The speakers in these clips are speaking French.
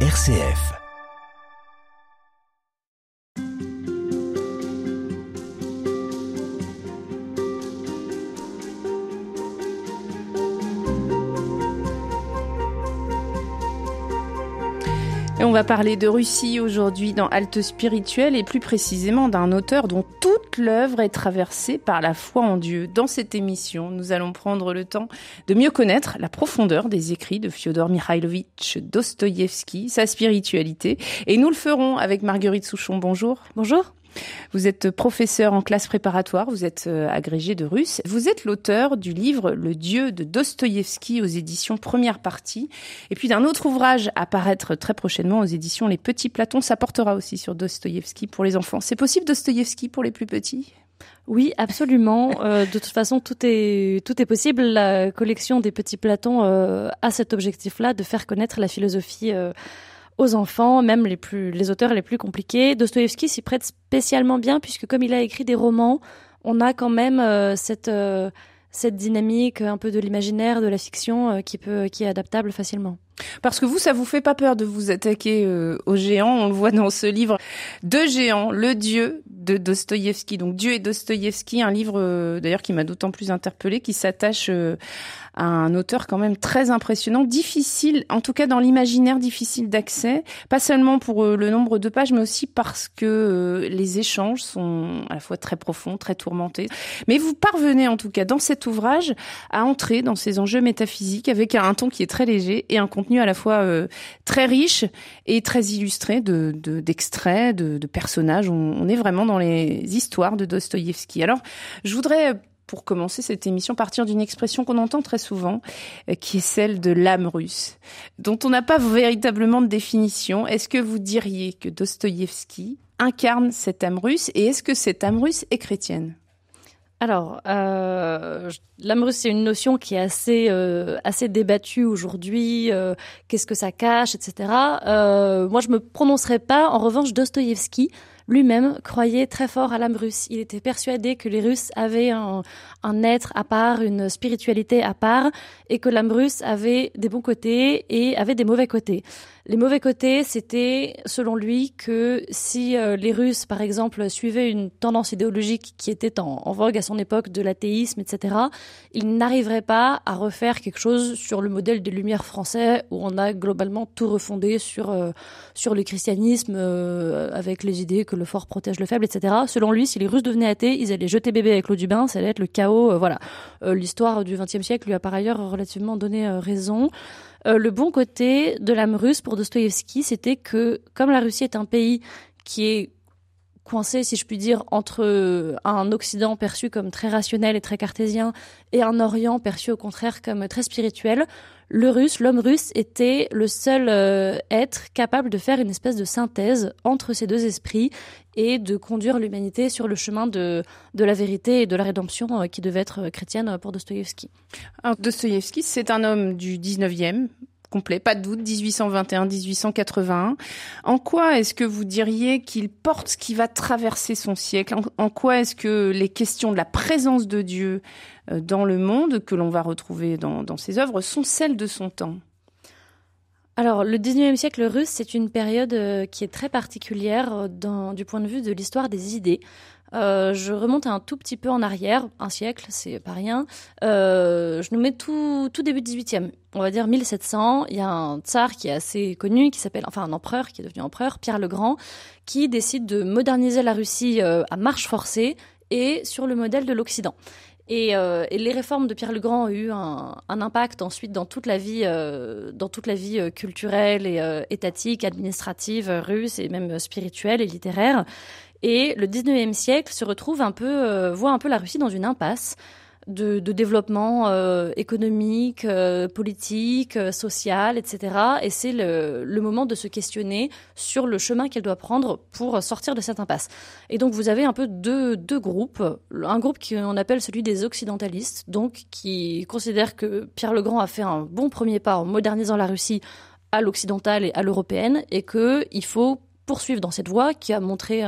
RCF. Va parler de Russie aujourd'hui dans Halte spirituelle et plus précisément d'un auteur dont toute l'œuvre est traversée par la foi en Dieu. Dans cette émission, nous allons prendre le temps de mieux connaître la profondeur des écrits de Fyodor Mikhailovitch Dostoïevski, sa spiritualité. Et nous le ferons avec Marguerite Souchon. Bonjour. Bonjour. Vous êtes professeur en classe préparatoire, vous êtes euh, agrégé de russe. Vous êtes l'auteur du livre Le Dieu de Dostoïevski aux éditions Première Partie. Et puis d'un autre ouvrage à paraître très prochainement aux éditions Les Petits Platons. Ça portera aussi sur Dostoïevski pour les enfants. C'est possible Dostoïevski pour les plus petits? Oui, absolument. Euh, de toute façon, tout est tout est possible. La collection des petits Platons euh, a cet objectif-là de faire connaître la philosophie aux enfants, même les plus les auteurs les plus compliqués. Dostoïevski s'y prête spécialement bien puisque comme il a écrit des romans, on a quand même euh, cette euh, cette dynamique un peu de l'imaginaire, de la fiction euh, qui peut qui est adaptable facilement. Parce que vous, ça vous fait pas peur de vous attaquer aux géants. On le voit dans ce livre, Deux géants, le dieu de Dostoïevski. Donc Dieu et Dostoïevski, un livre d'ailleurs qui m'a d'autant plus interpellé, qui s'attache un auteur quand même très impressionnant, difficile, en tout cas dans l'imaginaire, difficile d'accès, pas seulement pour euh, le nombre de pages, mais aussi parce que euh, les échanges sont à la fois très profonds, très tourmentés. Mais vous parvenez en tout cas dans cet ouvrage à entrer dans ces enjeux métaphysiques avec un ton qui est très léger et un contenu à la fois euh, très riche et très illustré de d'extraits, de, de, personnages. On, on est vraiment dans les histoires de Dostoïevski. Alors, je voudrais pour commencer cette émission, partir d'une expression qu'on entend très souvent, euh, qui est celle de l'âme russe, dont on n'a pas véritablement de définition. Est-ce que vous diriez que Dostoïevski incarne cette âme russe et est-ce que cette âme russe est chrétienne? Alors, euh, l'âme russe, c'est une notion qui est assez euh, assez débattue aujourd'hui. Euh, Qu'est-ce que ça cache, etc. Euh, moi, je me prononcerai pas. En revanche, Dostoïevski lui-même croyait très fort à l'âme russe. Il était persuadé que les Russes avaient un, un être à part, une spiritualité à part, et que l'âme russe avait des bons côtés et avait des mauvais côtés. Les mauvais côtés, c'était, selon lui, que si euh, les Russes, par exemple, suivaient une tendance idéologique qui était en, vogue à son époque de l'athéisme, etc., ils n'arriveraient pas à refaire quelque chose sur le modèle des Lumières français, où on a globalement tout refondé sur euh, sur le christianisme, euh, avec les idées que le fort protège le faible, etc. Selon lui, si les Russes devenaient athées, ils allaient jeter bébé avec l'eau du bain, ça allait être le chaos. Euh, voilà. L'histoire du XXe siècle lui a par ailleurs relativement donné raison. Euh, le bon côté de l'âme russe pour Dostoïevski, c'était que comme la Russie est un pays qui est coincé, si je puis dire, entre un Occident perçu comme très rationnel et très cartésien et un Orient perçu au contraire comme très spirituel, le russe, l'homme russe était le seul euh, être capable de faire une espèce de synthèse entre ces deux esprits et de conduire l'humanité sur le chemin de, de la vérité et de la rédemption euh, qui devait être chrétienne pour Dostoïevski. Alors Dostoïevski, c'est un homme du 19e, complet, pas de doute, 1821-1881. En quoi est-ce que vous diriez qu'il porte ce qui va traverser son siècle? En, quoi est-ce que les questions de la présence de Dieu euh, dans le monde, que l'on va retrouver dans, ses œuvres, sont celles de son temps? Alors, le 19e siècle russe, c'est une période euh, qui est très particulière euh, du point de vue de l'histoire des idées. Euh, je remonte un tout petit peu en arrière, un siècle, c'est pas rien. Euh, je nous mets tout, tout début 18e, on va dire 1700. Il y a un tsar qui est assez connu, qui s'appelle, enfin un empereur qui est devenu empereur, Pierre le Grand, qui décide de moderniser la Russie euh, à marche forcée et sur le modèle de l'Occident. Et, les réformes de Pierre le Grand ont eu un, impact ensuite dans toute la vie, dans toute la vie culturelle et étatique, administrative russe et même spirituelle et littéraire. Et le 19e siècle se retrouve un peu, euh, voit un peu la Russie dans une impasse de, développement euh, économique, euh, politique, social, etc. Et c'est le, moment de se questionner sur le chemin qu'elle doit prendre pour sortir de cette impasse. Et donc vous avez un peu deux, deux groupes. Un groupe qu'on appelle celui des occidentalistes, donc qui considère que Pierre le Grand a fait un bon premier pas en modernisant la Russie à l'occidentale et à l'européenne, et qu'il faut poursuivre dans cette voie, qui a montré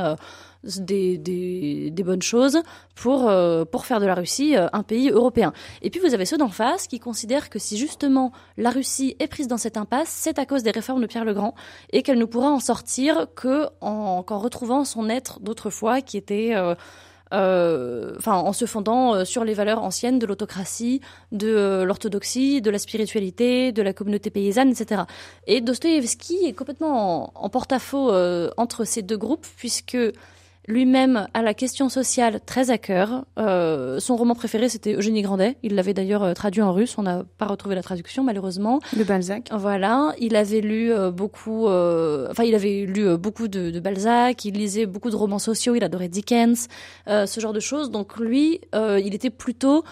des, des, bonnes choses pour, euh, pour faire de la Russie euh, un pays européen. Et puis vous avez ceux d'en face qui considèrent que si justement la Russie est prise dans cette impasse, c'est à cause des réformes de Pierre le Grand et qu'elle ne pourra en sortir que en, qu'en retrouvant son être d'autrefois qui était... Euh, euh, enfin, en se fondant sur les valeurs anciennes de l'autocratie, de l'orthodoxie, de la spiritualité, de la communauté paysanne, etc. Et Dostoïevski est complètement en, en porte-à-faux entre ces deux groupes, puisque lui-même a la question sociale très à cœur. Euh, son roman préféré, c'était Eugénie Grandet. Il l'avait d'ailleurs euh, traduit en russe. On n'a pas retrouvé la traduction, malheureusement. De Balzac. Voilà. Il avait lu euh, beaucoup, enfin, il avait lu beaucoup de, de, Balzac. Il lisait beaucoup de romans sociaux. Il adorait Dickens, ce genre de choses. Donc lui, il était plutôt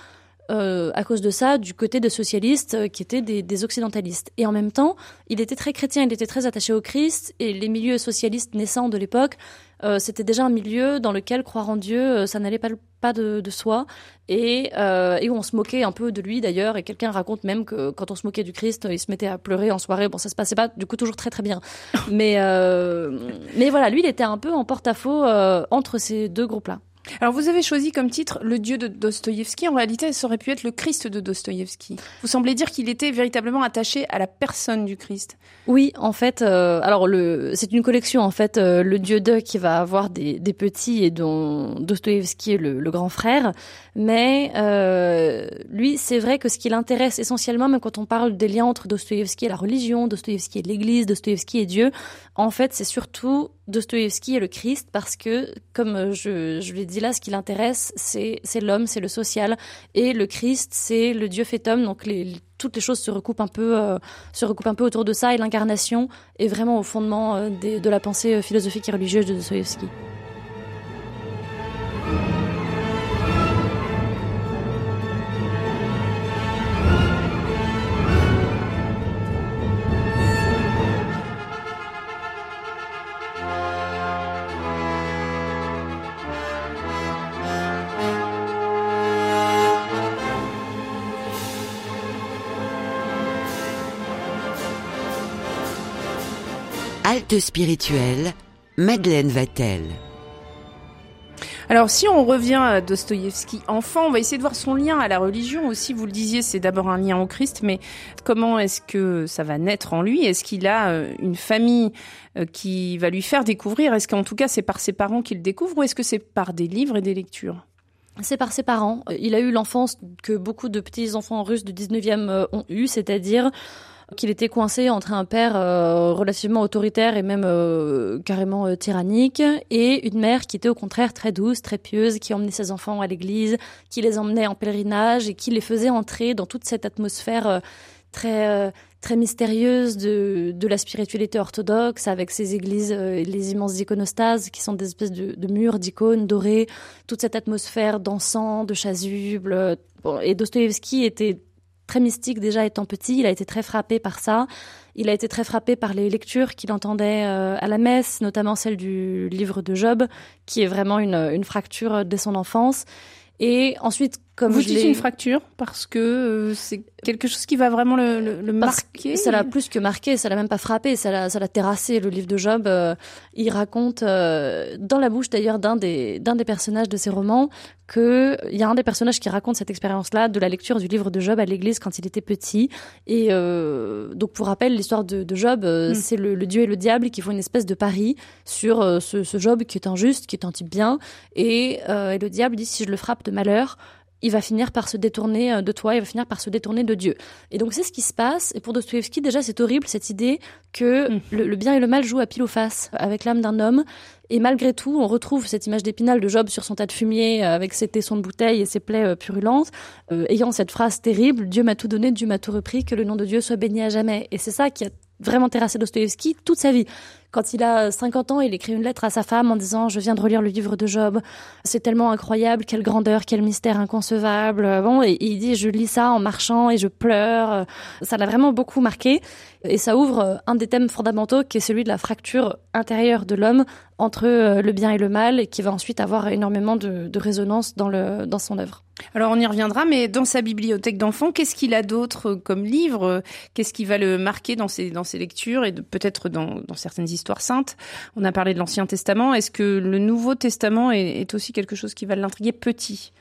euh, à cause de ça, du côté des socialistes qui étaient des, des, occidentalistes. Et en même temps, il était très chrétien, il était très attaché au Christ, et les milieux socialistes naissants de l'époque euh, c'était déjà un milieu dans lequel croire en Dieu, euh, ça n'allait pas, pas de, de, soi, et, euh, et où on se moquait un peu de lui d'ailleurs. Et quelqu'un raconte même que quand on se moquait du Christ, il se mettait à pleurer en soirée. Bon, ça se passait pas du coup toujours très très bien, mais euh, mais voilà, lui, il était un peu en porte-à-faux entre ces deux groupes-là. Alors vous avez choisi comme titre Le Dieu de Dostoïevski. En réalité, ça aurait pu être le Christ de Dostoïevski. Vous semblez dire qu'il était véritablement attaché à la personne du Christ. Oui, en fait, euh, alors le, c'est une collection en fait, euh, le Dieu de qui va avoir des, des petits et dont Dostoïevski est le, le, grand frère. Mais euh, lui, c'est vrai que ce qui l'intéresse essentiellement, même quand on parle des liens entre Dostoïevski et la religion, Dostoïevski et l'Église, Dostoïevski et Dieu, en fait, c'est surtout Dostoïevski et le Christ parce que, comme je, je l'ai dit là, ce qui l'intéresse, c'est, l'homme, c'est le social, et le Christ, c'est le Dieu fait homme. Donc toutes les choses se recoupent un peu, euh, se recoupent un peu autour de ça, et l'incarnation est vraiment au fondement euh, de la pensée euh, philosophique et religieuse de Dostoïevski. Halte spirituelle, Madeleine Vatel. Alors si on revient à Dostoïevski enfant, on va essayer de voir son lien à la religion aussi. Vous le disiez, c'est d'abord un lien au Christ, mais comment est-ce que ça va naître en lui? Est-ce qu'il a euh, une famille euh, qui va lui faire découvrir? Est-ce qu'en tout cas c'est par ses parents qu'il découvre ou est-ce que c'est par des livres et des lectures? C'est par ses parents. Il a eu l'enfance que beaucoup de petits enfants russes du 19e euh, ont eu, c'est-à-dire qu'il était coincé entre un père euh, relativement autoritaire et même euh, carrément euh, tyrannique et une mère qui était au contraire très douce, très pieuse, qui emmenait ses enfants à l'église, qui les emmenait en pèlerinage et qui les faisait entrer dans toute cette atmosphère très très mystérieuse de, de la spiritualité orthodoxe avec ces églises, les immenses iconostases qui sont des espèces de, murs d'icônes dorées, toute cette atmosphère d'encens, de chasuble. Bon, et Dostoïevski était très mystique déjà étant petit. Il a été très frappé par ça. Il a été très frappé par les lectures qu'il entendait euh, à la messe, notamment celle du livre de Job, qui est vraiment une, une fracture dès son enfance. Et ensuite, comme vous dites une fracture parce que euh, c'est quelque chose qui va vraiment le, le, le marquer. Ça l'a plus que marqué, ça l'a même pas frappé, ça l'a, ça l'a terrassé. Le livre de Job, euh, il raconte euh, dans la bouche d'ailleurs d'un des d'un des personnages de ses romans que il y a un des personnages qui raconte cette expérience-là de la lecture du livre de Job à l'église quand il était petit. Et donc pour rappel, l'histoire de, de Job, mm. c'est le, le, Dieu et le diable qui font une espèce de pari sur ce, ce Job qui est injuste, qui est un type bien, et, et le diable dit si je le frappe de malheur il va finir par se détourner euh, de toi, il va finir par se détourner de Dieu. Et donc c'est ce qui se passe. Et pour Dostoevsky, déjà, c'est horrible cette idée que mm. le, le, bien et le mal jouent à pile ou face avec l'âme d'un homme. Et malgré tout, on retrouve cette image d'épinal de Job sur son tas de fumier euh, avec ses tessons de bouteille et ses plaies euh, purulentes, euh, ayant cette phrase terrible Dieu m'a tout donné, Dieu m'a tout repris, que le nom de Dieu soit béni à jamais. Et c'est ça qui a vraiment terrassé Dostoevsky toute sa vie. Quand il a 50 ans, il écrit une lettre à sa femme en disant Je viens de relire le livre de Job. C'est tellement incroyable, quelle grandeur, quel mystère inconcevable. Bon, et il dit Je lis ça en marchant et je pleure. Ça l'a vraiment beaucoup marqué. Et ça ouvre un des thèmes fondamentaux qui est celui de la fracture intérieure de l'homme entre euh, le bien et le mal et qui va ensuite avoir énormément de, résonance dans, le, dans son œuvre. Alors on y reviendra, mais dans sa bibliothèque d'enfants, qu'est-ce qu'il a d'autre comme livre? Qu'est-ce qui va le marquer dans ses, dans ses lectures et peut-être dans certaines histoires? On a parlé de l'Ancien Testament. Est-ce que le Nouveau Testament est, aussi quelque chose qui va l'intriguer petit?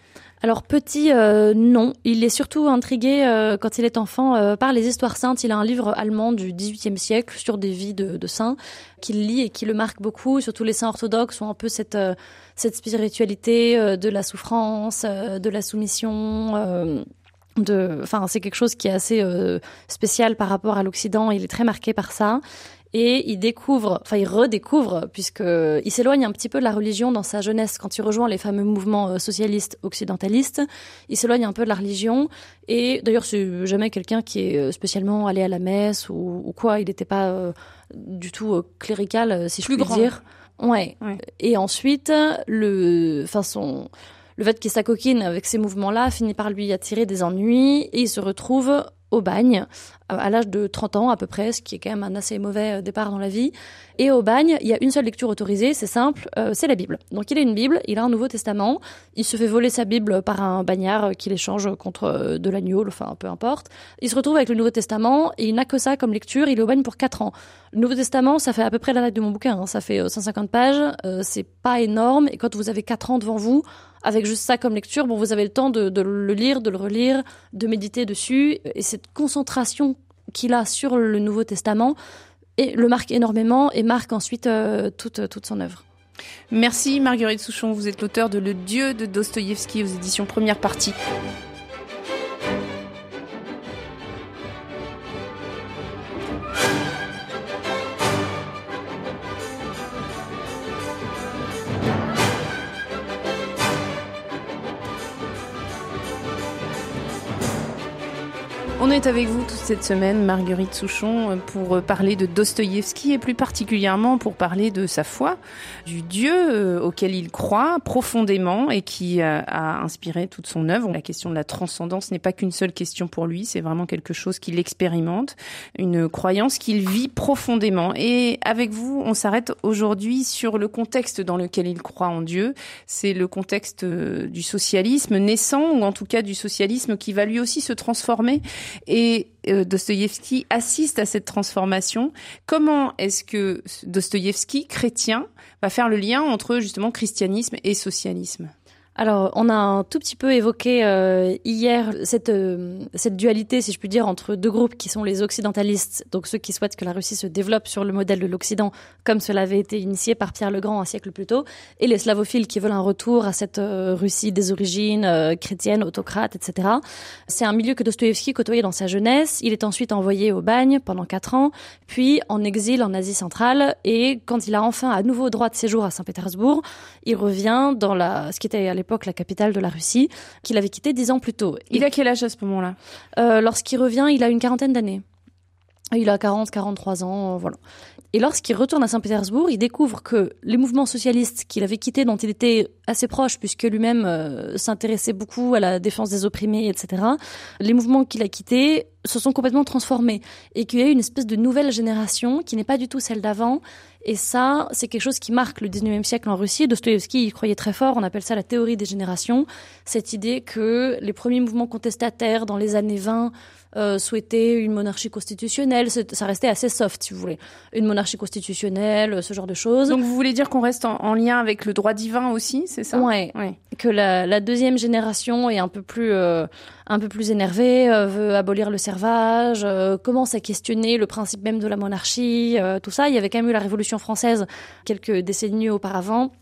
Alors petit, euh, non. Il est surtout intrigué euh, quand il est enfant euh, par les histoires saintes. Il a un livre allemand du XVIIIe siècle sur des vies de, saints qu'il lit et qui le marque beaucoup. Surtout les saints orthodoxes ont un peu cette spiritualité de la souffrance, de la soumission enfin, c'est quelque chose qui est assez spécial par rapport à l'Occident. Il est très marqué par ça. Et il découvre, enfin, il redécouvre, puisque il s'éloigne un petit peu de la religion dans sa jeunesse quand il rejoint les fameux mouvements euh, socialistes occidentalistes. Il s'éloigne un peu de la religion. Et d'ailleurs, c'est jamais quelqu'un qui est euh, spécialement allé à la messe ou, quoi. Il n'était pas du tout clérical, si je puis dire. Ouais. ouais. Et ensuite, le, enfin, son, le fait qu'il s'acoquine avec ces mouvements-là finit par lui attirer des ennuis et il se retrouve au bagne euh, à l'âge de 30 ans à peu près, ce qui est quand même un assez mauvais euh, départ dans la vie. Et au bagne, il y a une seule lecture autorisée, c'est simple, euh, c'est la Bible. Donc il a une Bible, il a un Nouveau Testament, il se fait voler sa Bible par un bagnard qui l'échange contre de l'agneau, enfin peu importe. Il se retrouve avec le Nouveau Testament et il n'a que ça comme lecture, il est au bagne pour 4 ans. Le Nouveau Testament, ça fait à peu près la date de mon bouquin, hein. ça fait 150 pages, c'est pas énorme, et quand vous avez 4 ans devant vous, avec juste ça comme lecture, bon, vous avez le temps de, le lire, de le relire, de méditer dessus, et cette concentration qu'il a sur le Nouveau Testament et le marque énormément et marque ensuite euh, toute, toute son œuvre. Merci Marguerite Souchon, vous êtes l'auteur de Le Dieu de Dostoïevski aux éditions Première Partie. On est avec vous toute cette semaine, Marguerite Souchon, pour parler de Dostoïevski et plus particulièrement pour parler de sa foi, du Dieu euh, auquel il croit profondément et qui euh, a inspiré toute son œuvre. La question de la transcendance n'est pas qu'une seule question pour lui, c'est vraiment quelque chose qu'il expérimente, une croyance qu'il vit profondément. Et avec vous, on s'arrête aujourd'hui sur le contexte dans lequel il croit en Dieu. C'est le contexte euh, du socialisme naissant, ou en tout cas du socialisme qui va lui aussi se transformer et euh, assiste à cette transformation. Comment est-ce que Dostoïevski, chrétien, va faire le lien entre justement christianisme et socialisme? Alors, on a un tout petit peu évoqué euh, hier cette, euh, cette dualité, si je puis dire, entre deux groupes qui sont les occidentalistes, donc ceux qui souhaitent que la Russie se développe sur le modèle de l'Occident, comme cela avait été initié par Pierre le Grand un siècle plus tôt, et les slavophiles qui veulent un retour à cette euh, Russie des origines chrétiennes, autocrate, etc. C'est un milieu que Dostoïevski côtoyait dans sa jeunesse. Il est ensuite envoyé au bagne pendant quatre ans, puis en exil en Asie centrale, et quand il a enfin à nouveau droit de séjour à Saint-Pétersbourg, il revient dans la, ce qui était à l'époque la capitale de la Russie, qu'il avait quitté dix ans plus tôt. Il a quel âge à ce moment-là? Euh, Lorsqu'il revient, il a une quarantaine d'années. Il a 40, 43 ans, euh, voilà. Et lorsqu'il retourne à Saint-Pétersbourg, il découvre que les mouvements socialistes qu'il avait quittés, dont il était assez proche, puisque lui-même euh, s'intéressait beaucoup à la défense des opprimés, etc., les mouvements qu'il a quittés se sont complètement transformés et qu'il y a eu une espèce de nouvelle génération qui n'est pas du tout celle d'avant. Et ça, c'est quelque chose qui marque le 19e siècle en Russie. Dostoevsky y croyait très fort. On appelle ça la théorie des générations. Cette idée que les premiers mouvements contestataires dans les années 20 euh, souhaitaient une monarchie constitutionnelle. Ça restait assez soft, si vous voulez. Une monarchie constitutionnelle, ce genre de choses. Donc vous voulez dire qu'on reste en, lien avec le droit divin aussi, c'est ça? Ouais. ouais. Que la, la, deuxième génération est un peu plus, euh, un peu plus énervée, euh, veut abolir le servage, commence à questionner le principe même de la monarchie, tout ça. Il y avait quand même eu la Révolution française quelques décennies auparavant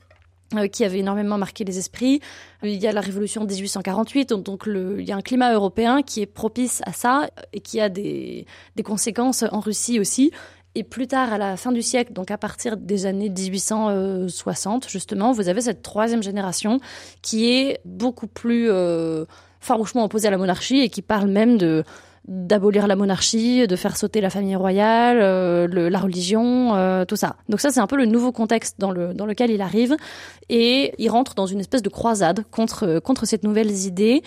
qui avait énormément marqué les esprits. Il y a la révolution de 1848, donc il y a un climat européen qui est propice à ça et qui a des, des conséquences en Russie aussi. Et plus tard, à la fin du siècle, donc à partir des années 1860, justement, vous avez cette troisième génération qui est beaucoup plus euh, farouchement opposée à la monarchie et qui parle même de d'abolir la monarchie, de faire sauter la famille royale, euh, le, la religion, euh, tout ça. Donc ça, c'est un peu le nouveau contexte dans, le, dans lequel il arrive. Et il rentre dans une espèce de croisade contre, contre ces nouvelles idées.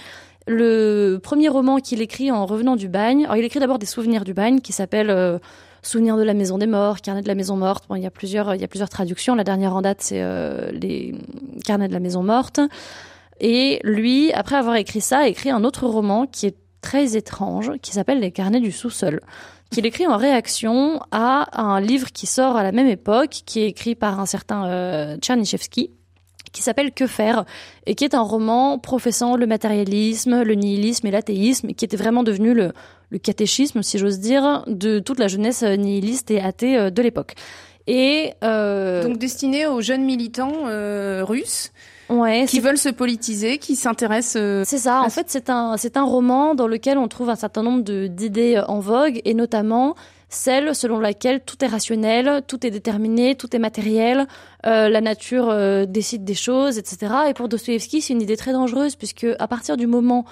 Le premier roman qu'il écrit en revenant du bagne, alors il écrit d'abord des souvenirs du bagne qui s'appellent euh, Souvenirs de la maison des morts, Carnet de la maison morte. Bon, il y a plusieurs, il y a plusieurs traductions. La dernière en date, c'est les Carnets de la maison morte. Et lui, après avoir écrit ça, écrit un autre roman qui est très étrange qui s'appelle Les carnets du sous-sol, qu'il écrit en réaction à un livre qui sort à la même époque, qui est écrit par un certain euh, qui s'appelle Que faire et qui est un roman professant le matérialisme, le nihilisme et l'athéisme, qui était vraiment devenu le, le catéchisme, si j'ose dire, de toute la jeunesse nihiliste et athée euh, de l'époque. Et euh... donc destiné aux jeunes militants euh, russes ouais, qui veulent se politiser, qui s'intéressent. Euh, c'est ça. En fait, c'est un c'est un roman dans lequel on trouve un certain nombre d'idées en vogue et notamment celle selon laquelle tout est rationnel, tout est déterminé, tout est matériel, euh, la nature euh, décide des choses, etc. Et pour Dostoevsky, c'est une idée très dangereuse puisque à partir du moment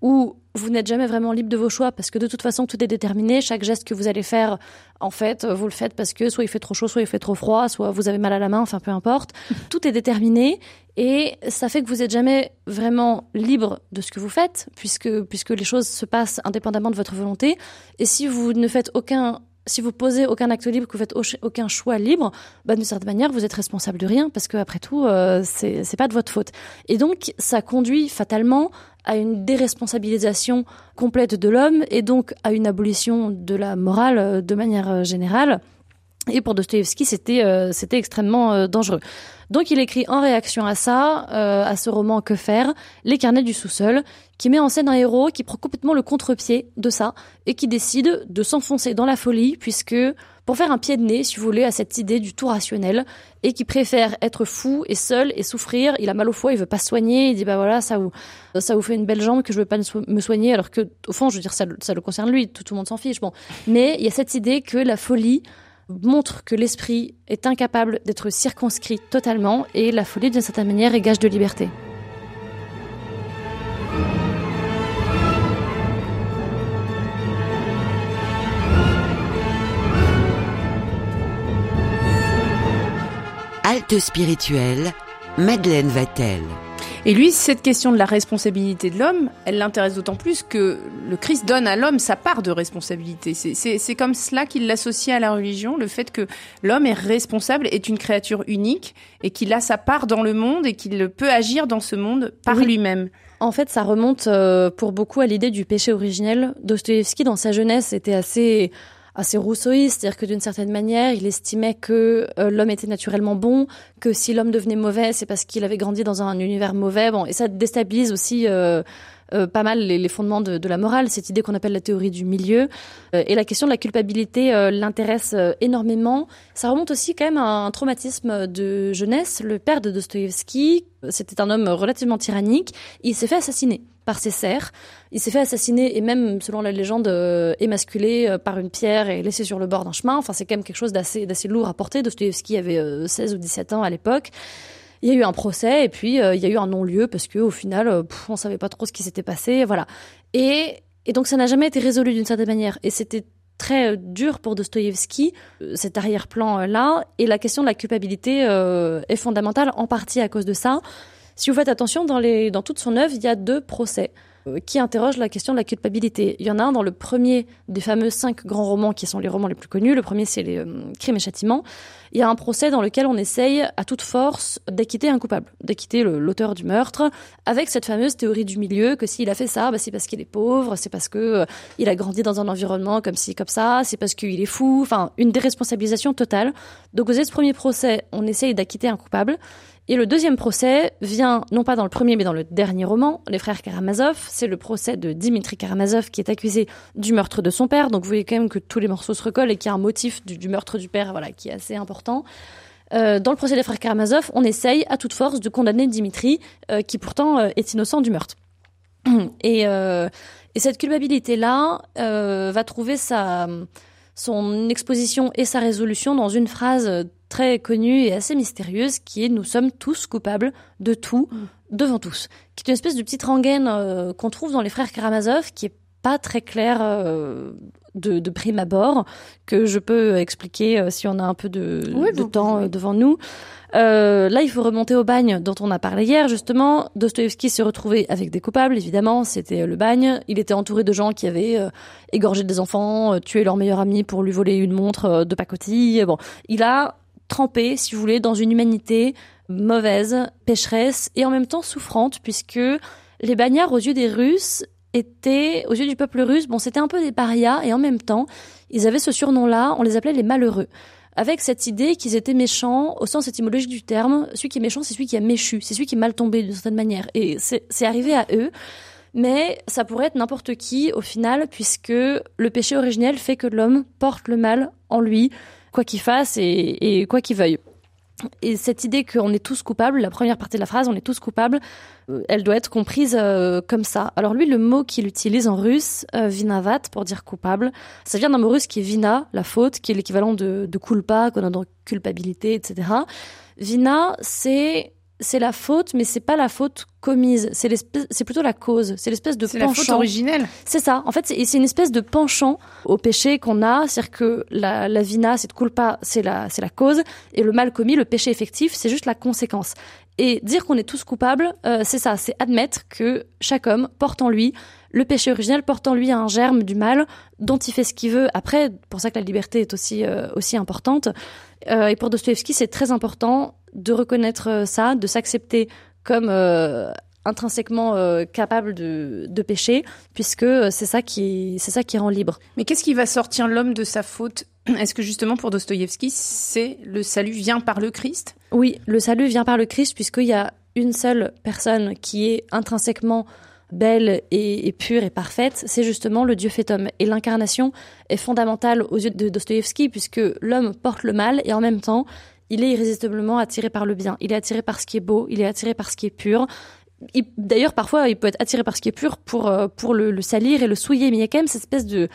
où vous n'êtes jamais vraiment libre de vos choix parce que de toute façon tout est déterminé. Chaque geste que vous allez faire, en fait, vous le faites parce que soit il fait trop chaud, soit il fait trop froid, soit vous avez mal à la main, enfin peu importe. tout est déterminé et ça fait que vous n'êtes jamais vraiment libre de ce que vous faites puisque puisque les choses se passent indépendamment de votre volonté. Et si vous ne faites aucun si vous posez aucun acte libre, que vous faites aucun choix libre, bah, d'une certaine manière, vous êtes responsable de rien parce que après tout, euh, c'est pas de votre faute. Et donc, ça conduit fatalement à une déresponsabilisation complète de l'homme et donc à une abolition de la morale euh, de manière euh, générale. Et pour Dostoevsky, euh, c'était extrêmement dangereux. Donc il écrit en réaction à ça, à ce roman Que faire, Les carnets du sous-sol, qui met en scène un héros qui prend complètement le contre-pied de ça et qui décide de s'enfoncer dans la folie puisque pour faire un pied de nez, si vous voulez, à cette idée du tout rationnel et qui préfère être fou et seul et souffrir. Il a mal au foie, il veut pas se soigner. Il dit bah voilà, ça vous ça vous fait une belle jambe que je veux pas me soigner, alors que au fond, je veux dire ça, ça le concerne lui. Tout, tout le monde s'en fiche. Bon, mais il y a cette idée que la folie montre que l'esprit est incapable d'être circonscrit totalement et la folie d'une certaine manière est gage de liberté. Halte spirituelle, Madeleine Vatel. Et lui, cette question de la responsabilité de l'homme, elle l'intéresse d'autant plus que le Christ donne à l'homme sa part de responsabilité. C'est comme cela qu'il l'associe à la religion, le fait que l'homme est responsable, est une créature unique et qu'il a sa part dans le monde et qu'il peut agir dans ce monde par lui-même. En fait, ça remonte euh, pour beaucoup à l'idée du péché originel. Dostoïevski, dans sa jeunesse, était assez assez rousseauiste, c'est-à-dire que d'une certaine manière, il estimait que euh, l'homme était naturellement bon, que si l'homme devenait mauvais, c'est parce qu'il avait grandi dans un univers mauvais. Bon, et ça déstabilise aussi euh, euh, pas mal les, fondements de, la morale, cette idée qu'on appelle la théorie du milieu. et la question de la culpabilité l'intéresse énormément. Ça remonte aussi quand même à un traumatisme de jeunesse. Le père de Dostoïevski, c'était un homme relativement tyrannique. Il s'est fait assassiner par ses serfs. Il s'est fait assassiner et même, selon la légende, euh, émasculé euh, par une pierre et laissé sur le bord d'un chemin. Enfin, c'est quand même quelque chose d'assez, d'assez lourd à porter. Dostoevsky avait 16 euh, ou 17 ans à l'époque. Il y a eu un procès et puis il y a eu un non-lieu parce que au final, pff, on savait pas trop ce qui s'était passé. Voilà. Et, et donc ça n'a jamais été résolu d'une certaine manière. Et c'était très dur pour Dostoïevski, cet arrière-plan-là. Et la question de la culpabilité est fondamentale, en partie à cause de ça. Si vous faites attention, dans, les, dans toute son œuvre, il y a deux procès euh, qui interrogent la question de la culpabilité. Il y en a un dans le premier des fameux cinq grands romans qui sont les romans les plus connus. Le premier, c'est les euh, Crimes et Châtiments. Il y a un procès dans lequel on essaye à toute force d'acquitter un coupable, d'acquitter l'auteur du meurtre, avec cette fameuse théorie du milieu que s'il a fait ça, bah, c'est parce qu'il est pauvre, c'est parce que euh, il a grandi dans un environnement comme ci, comme ça, c'est parce qu'il est fou. Enfin, une déresponsabilisation totale. Donc, vous avez ce premier procès, on essaye d'acquitter un coupable. Et le deuxième procès vient, non pas dans le premier, mais dans le dernier roman, Les Frères Karamazov. C'est le procès de Dimitri Karamazov qui est accusé du meurtre de son père. Donc vous voyez quand même que tous les morceaux se recollent et qu'il y a un motif du, meurtre du père, voilà, qui est assez important. Euh, dans le procès des frères Karamazov, on essaye à toute force de condamner Dimitri, euh, qui pourtant euh, est innocent du meurtre. Et, et cette culpabilité-là va trouver sa, son exposition et sa résolution dans une phrase très connue et assez mystérieuse qui est nous sommes tous coupables de tout mm. devant tous, qui est une espèce de petite rengaine euh, qu'on trouve dans les frères Karamazov qui est pas très clair euh, de, de, prime abord que je peux expliquer euh, si on a un peu de, de temps devant nous. là, il faut remonter au bagne dont on a parlé hier. Justement, Dostoevsky se retrouvait avec des coupables, évidemment. C'était le bagne. Il était entouré de gens qui avaient égorgé des enfants, tué leur meilleur ami pour lui voler une montre de pacotille. Bon, il a trempée, si vous voulez, dans une humanité mauvaise, pécheresse et en même temps souffrante, puisque les bagnards aux yeux des Russes étaient, aux yeux du peuple russe, bon, c'était un peu des parias, et en même temps, ils avaient ce surnom-là, on les appelait les malheureux. Avec cette idée qu'ils étaient méchants, au sens étymologique du terme, celui qui est méchant, c'est celui qui a méchu, c'est celui qui est mal tombé d'une certaine manière. Et c'est arrivé à eux. Mais ça pourrait être n'importe qui au final, puisque le péché originel fait que l'homme porte le mal en lui, quoi qu'il fasse et, et quoi qu'il veuille. Et cette idée qu'on est tous coupables, la première partie de la phrase, on est tous coupables, euh, elle doit être comprise euh, comme ça. Alors lui, le mot qu'il utilise en russe, euh, vinavat, pour dire coupable, ça vient d'un mot russe qui est vina, la faute, qui est l'équivalent de, de culpa, qu'on a dans culpabilité, etc. Vina, c'est c'est la faute, mais c'est pas la faute commise. C'est c'est plutôt la cause. C'est l'espèce de penchant. C'est la faute originelle. C'est ça. En fait, c'est une espèce de penchant au péché qu'on a. C'est-à-dire que la, la vina, c'est culpa, c'est la, c'est la cause. Et le mal commis, le péché effectif, c'est juste la conséquence. Et dire qu'on est tous coupables, euh, c'est ça. C'est admettre que chaque homme porte en lui le péché originel porte en lui un germe du mal dont il fait ce qu'il veut. Après, pour ça que la liberté est aussi euh, aussi importante. Euh, et pour Dostoevsky, c'est très important de reconnaître euh, ça, de s'accepter comme euh, intrinsèquement euh, capable de, de pécher, puisque c'est ça qui c'est ça qui rend libre. Mais qu'est-ce qui va sortir l'homme de sa faute? Est-ce que justement pour Dostoïevski, c'est le salut vient par le Christ? Oui, le salut vient par le Christ, puisqu'il y a une seule personne qui est intrinsèquement belle et, et, pure et parfaite, c'est justement le Dieu fait homme. Et l'incarnation est fondamentale aux yeux de Dostoïevski, puisque l'homme porte le mal et en même temps, il est irrésistiblement attiré par le bien. Il est attiré par ce qui est beau, il est attiré par ce qui est pur. D'ailleurs, parfois, il peut être attiré par ce qui est pur pour, euh, pour le, salir et le souiller, mais il y a quand même cette espèce de,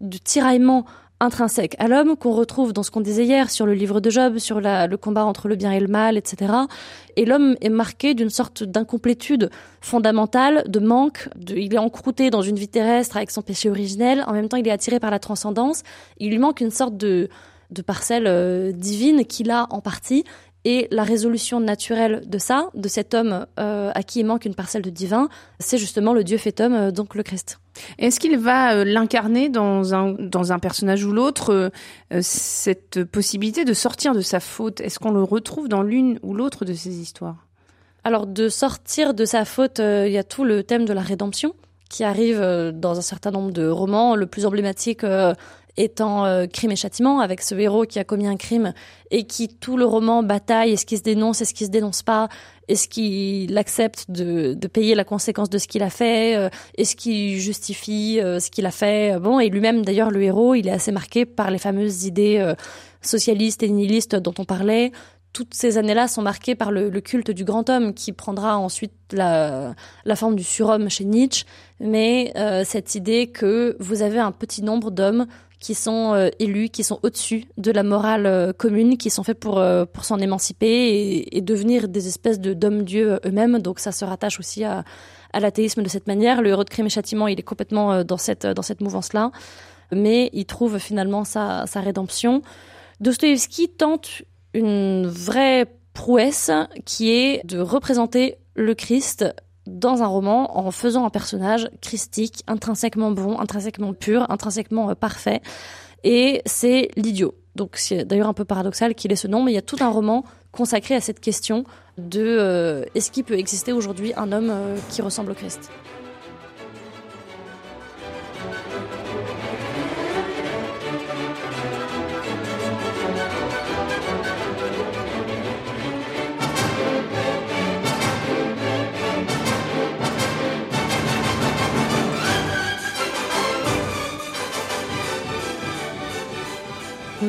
de tiraillement intrinsèque à l'homme qu'on retrouve dans ce qu'on disait hier sur le livre de Job, sur le combat entre le bien et le mal, etc. Et l'homme est marqué d'une sorte d'incomplétude fondamentale, de manque. Il est encrouté dans une vie terrestre avec son péché originel. En même temps, il est attiré par la transcendance. Il lui manque une sorte de de parcelles euh, divines qu'il a en partie. Et la résolution naturelle de ça, de cet homme euh, à qui il manque une parcelle de divin, c'est justement le Dieu fait homme, euh, donc le Christ. Est-ce qu'il va l'incarner dans un, dans un personnage ou l'autre, cette possibilité de sortir de sa faute? Est-ce qu'on le retrouve dans l'une ou l'autre de ces histoires? Alors, de sortir de sa faute, il y a tout le thème de la rédemption qui arrive dans un certain nombre de romans. Le plus emblématique étant euh, Crime et Châtiment, avec ce héros qui a commis un crime et qui tout le roman bataille, est-ce qu'il se dénonce, est-ce qu'il se dénonce pas, est-ce qu'il accepte de, de, payer la conséquence de ce qu'il a fait, euh, est-ce qu'il justifie euh, ce qu'il a fait. Bon, et lui-même d'ailleurs, le héros, il est assez marqué par les fameuses idées socialistes et nihilistes dont on parlait, toutes ces années-là sont marquées par le, le, culte du grand homme qui prendra ensuite la, la forme du surhomme chez Nietzsche, mais euh, cette idée que vous avez un petit nombre d'hommes qui sont euh, élus, qui sont au-dessus de la morale euh, commune, qui sont faits pour euh, pour s'en émanciper et, devenir des espèces de d'hommes-dieux eux-mêmes. Donc ça se rattache aussi à, l'athéisme de cette manière. Le héros de crime et châtiment, il est complètement dans cette dans cette mouvance-là, mais il trouve finalement sa sa rédemption. Dostoïevski tente une vraie prouesse qui est de représenter le Christ dans un roman en faisant un personnage christique, intrinsèquement bon, intrinsèquement pur, intrinsèquement euh, parfait. Et c'est l'idiot. Donc c'est d'ailleurs un peu paradoxal qu'il ait ce nom, mais il y a tout un roman consacré à cette question de euh, est-ce qu'il peut exister aujourd'hui un homme euh, qui ressemble au Christ?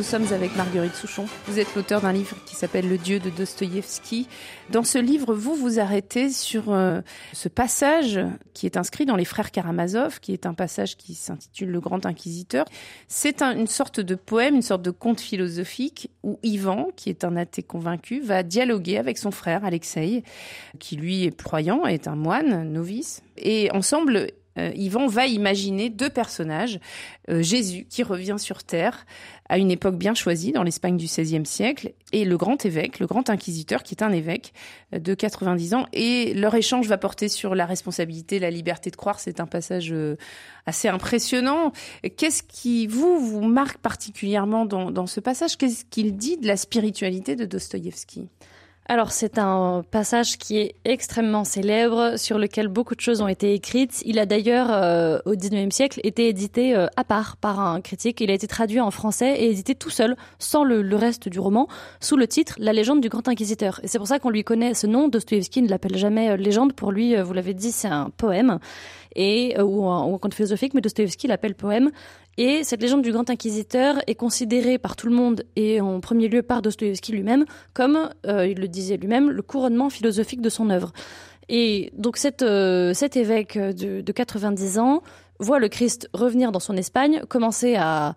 Sommes avec Marguerite Souchon. Vous êtes l'auteur d'un livre qui s'appelle Le Dieu de Dostoïevski. Dans ce livre, vous vous arrêtez sur euh, ce passage qui est inscrit dans les Frères Karamazov, qui est un passage qui s'intitule Le Grand Inquisiteur. C'est un, une sorte de poème, une sorte de conte philosophique où Ivan, qui est un athée convaincu, va dialoguer avec son frère Alexei, qui lui est croyant, est un moine novice. Et ensemble, euh, Yvan va imaginer deux personnages. Euh, Jésus qui revient sur Terre à une époque bien choisie dans l'Espagne du XVIe siècle et le grand évêque, le grand inquisiteur qui est un évêque euh, de 90 ans. Et leur échange va porter sur la responsabilité, la liberté de croire. C'est un passage assez impressionnant. Qu'est-ce qui, vous, vous marque particulièrement dans, dans ce passage? Qu'est-ce qu'il dit de la spiritualité de Dostoïevski? Alors c'est un passage qui est extrêmement célèbre, sur lequel beaucoup de choses ont été écrites. Il a d'ailleurs, euh, au XIXe siècle, été édité euh, à part par un critique. Il a été traduit en français et édité tout seul, sans le, le, reste du roman, sous le titre La légende du grand inquisiteur. Et c'est pour ça qu'on lui connaît ce nom. Dostoevsky ne l'appelle jamais euh, légende. Pour lui, vous l'avez dit, c'est un poème et ou un, ou un conte philosophique, mais Dostoevsky l'appelle poème. Et cette légende du grand inquisiteur est considérée par tout le monde et en premier lieu par Dostoïevski lui-même comme, euh, il le disait lui-même, le couronnement philosophique de son œuvre. Et donc cet, euh, cet évêque de, de 90 ans voit le Christ revenir dans son Espagne, commencer à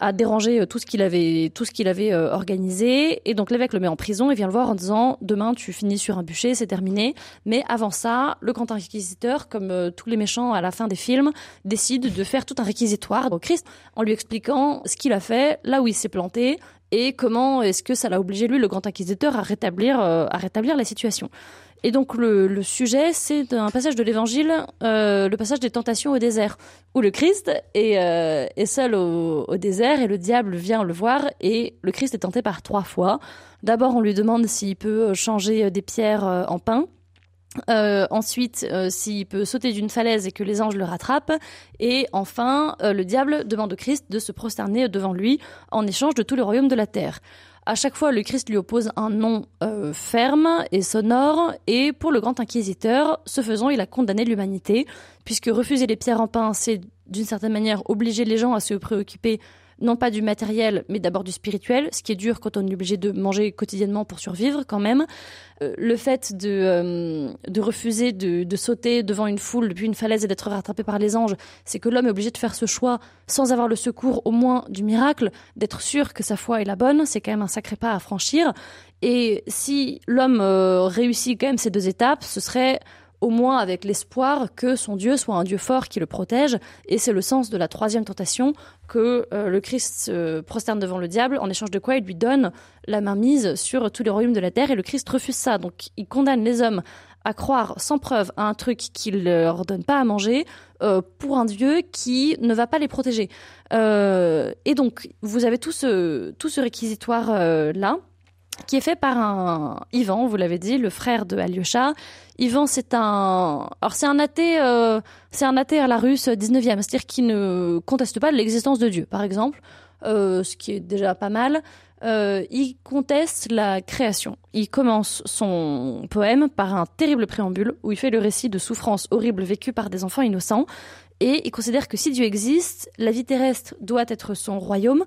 a dérangé euh, tout ce qu'il avait, tout ce qu'il avait euh, organisé. Et donc l'évêque le met en prison et vient le voir en disant demain tu finis sur un bûcher, c'est terminé. Mais avant ça, le grand inquisiteur, comme euh, tous les méchants à la fin des films, décide de faire tout un réquisitoire au Christ en lui expliquant ce qu'il a fait, là où il s'est planté et comment est-ce que ça l'a obligé lui, le grand inquisiteur, à rétablir, à rétablir la situation. Et donc le, le sujet, c'est un passage de l'Évangile, euh, le passage des tentations au désert, où le Christ est, euh, seul au, désert et le diable vient le voir et le Christ est tenté par trois fois. D'abord, on lui demande s'il peut changer des pierres euh, en pain. Ensuite, s'il peut sauter d'une falaise et que les anges le rattrapent. Et enfin, le diable demande au Christ de se prosterner devant lui en échange de tous les royaumes de la terre. À chaque fois, le Christ lui oppose un nom euh, ferme et sonore, et pour le grand inquisiteur, ce faisant, il a condamné l'humanité, puisque refuser les pierres en pain, c'est d'une certaine manière obliger les gens à se préoccuper non pas du matériel, mais d'abord du spirituel, ce qui est dur quand on est obligé de manger quotidiennement pour survivre quand même. Euh, le fait de, euh, de refuser de, de, sauter devant une foule depuis une falaise et d'être rattrapé par les anges, c'est que l'homme est obligé de faire ce choix sans avoir le secours au moins du miracle, d'être sûr que sa foi est la bonne, c'est quand même un sacré pas à franchir. Et si l'homme euh, réussit quand même ces deux étapes, ce serait au moins avec l'espoir que son Dieu soit un Dieu fort qui le protège. Et c'est le sens de la troisième tentation que euh, le Christ se prosterne devant le diable, en échange de quoi il lui donne la main mise sur tous les royaumes de la terre. Et le Christ refuse ça. Donc il condamne les hommes à croire sans preuve à un truc qu'il leur donne pas à manger euh, pour un Dieu qui ne va pas les protéger. Euh, et donc vous avez tout ce, tout ce réquisitoire là qui est fait par un Ivan, vous l'avez dit, le frère de Alyosha. Ivan, c'est un, alors c'est un athée, euh, c'est un athée à la russe 19e, c'est-à-dire qu'il ne conteste pas l'existence de Dieu, par exemple, euh, ce qui est déjà pas mal. Euh, il conteste la création. Il commence son poème par un terrible préambule où il fait le récit de souffrances horribles vécues par des enfants innocents et il considère que si Dieu existe, la vie terrestre doit être son royaume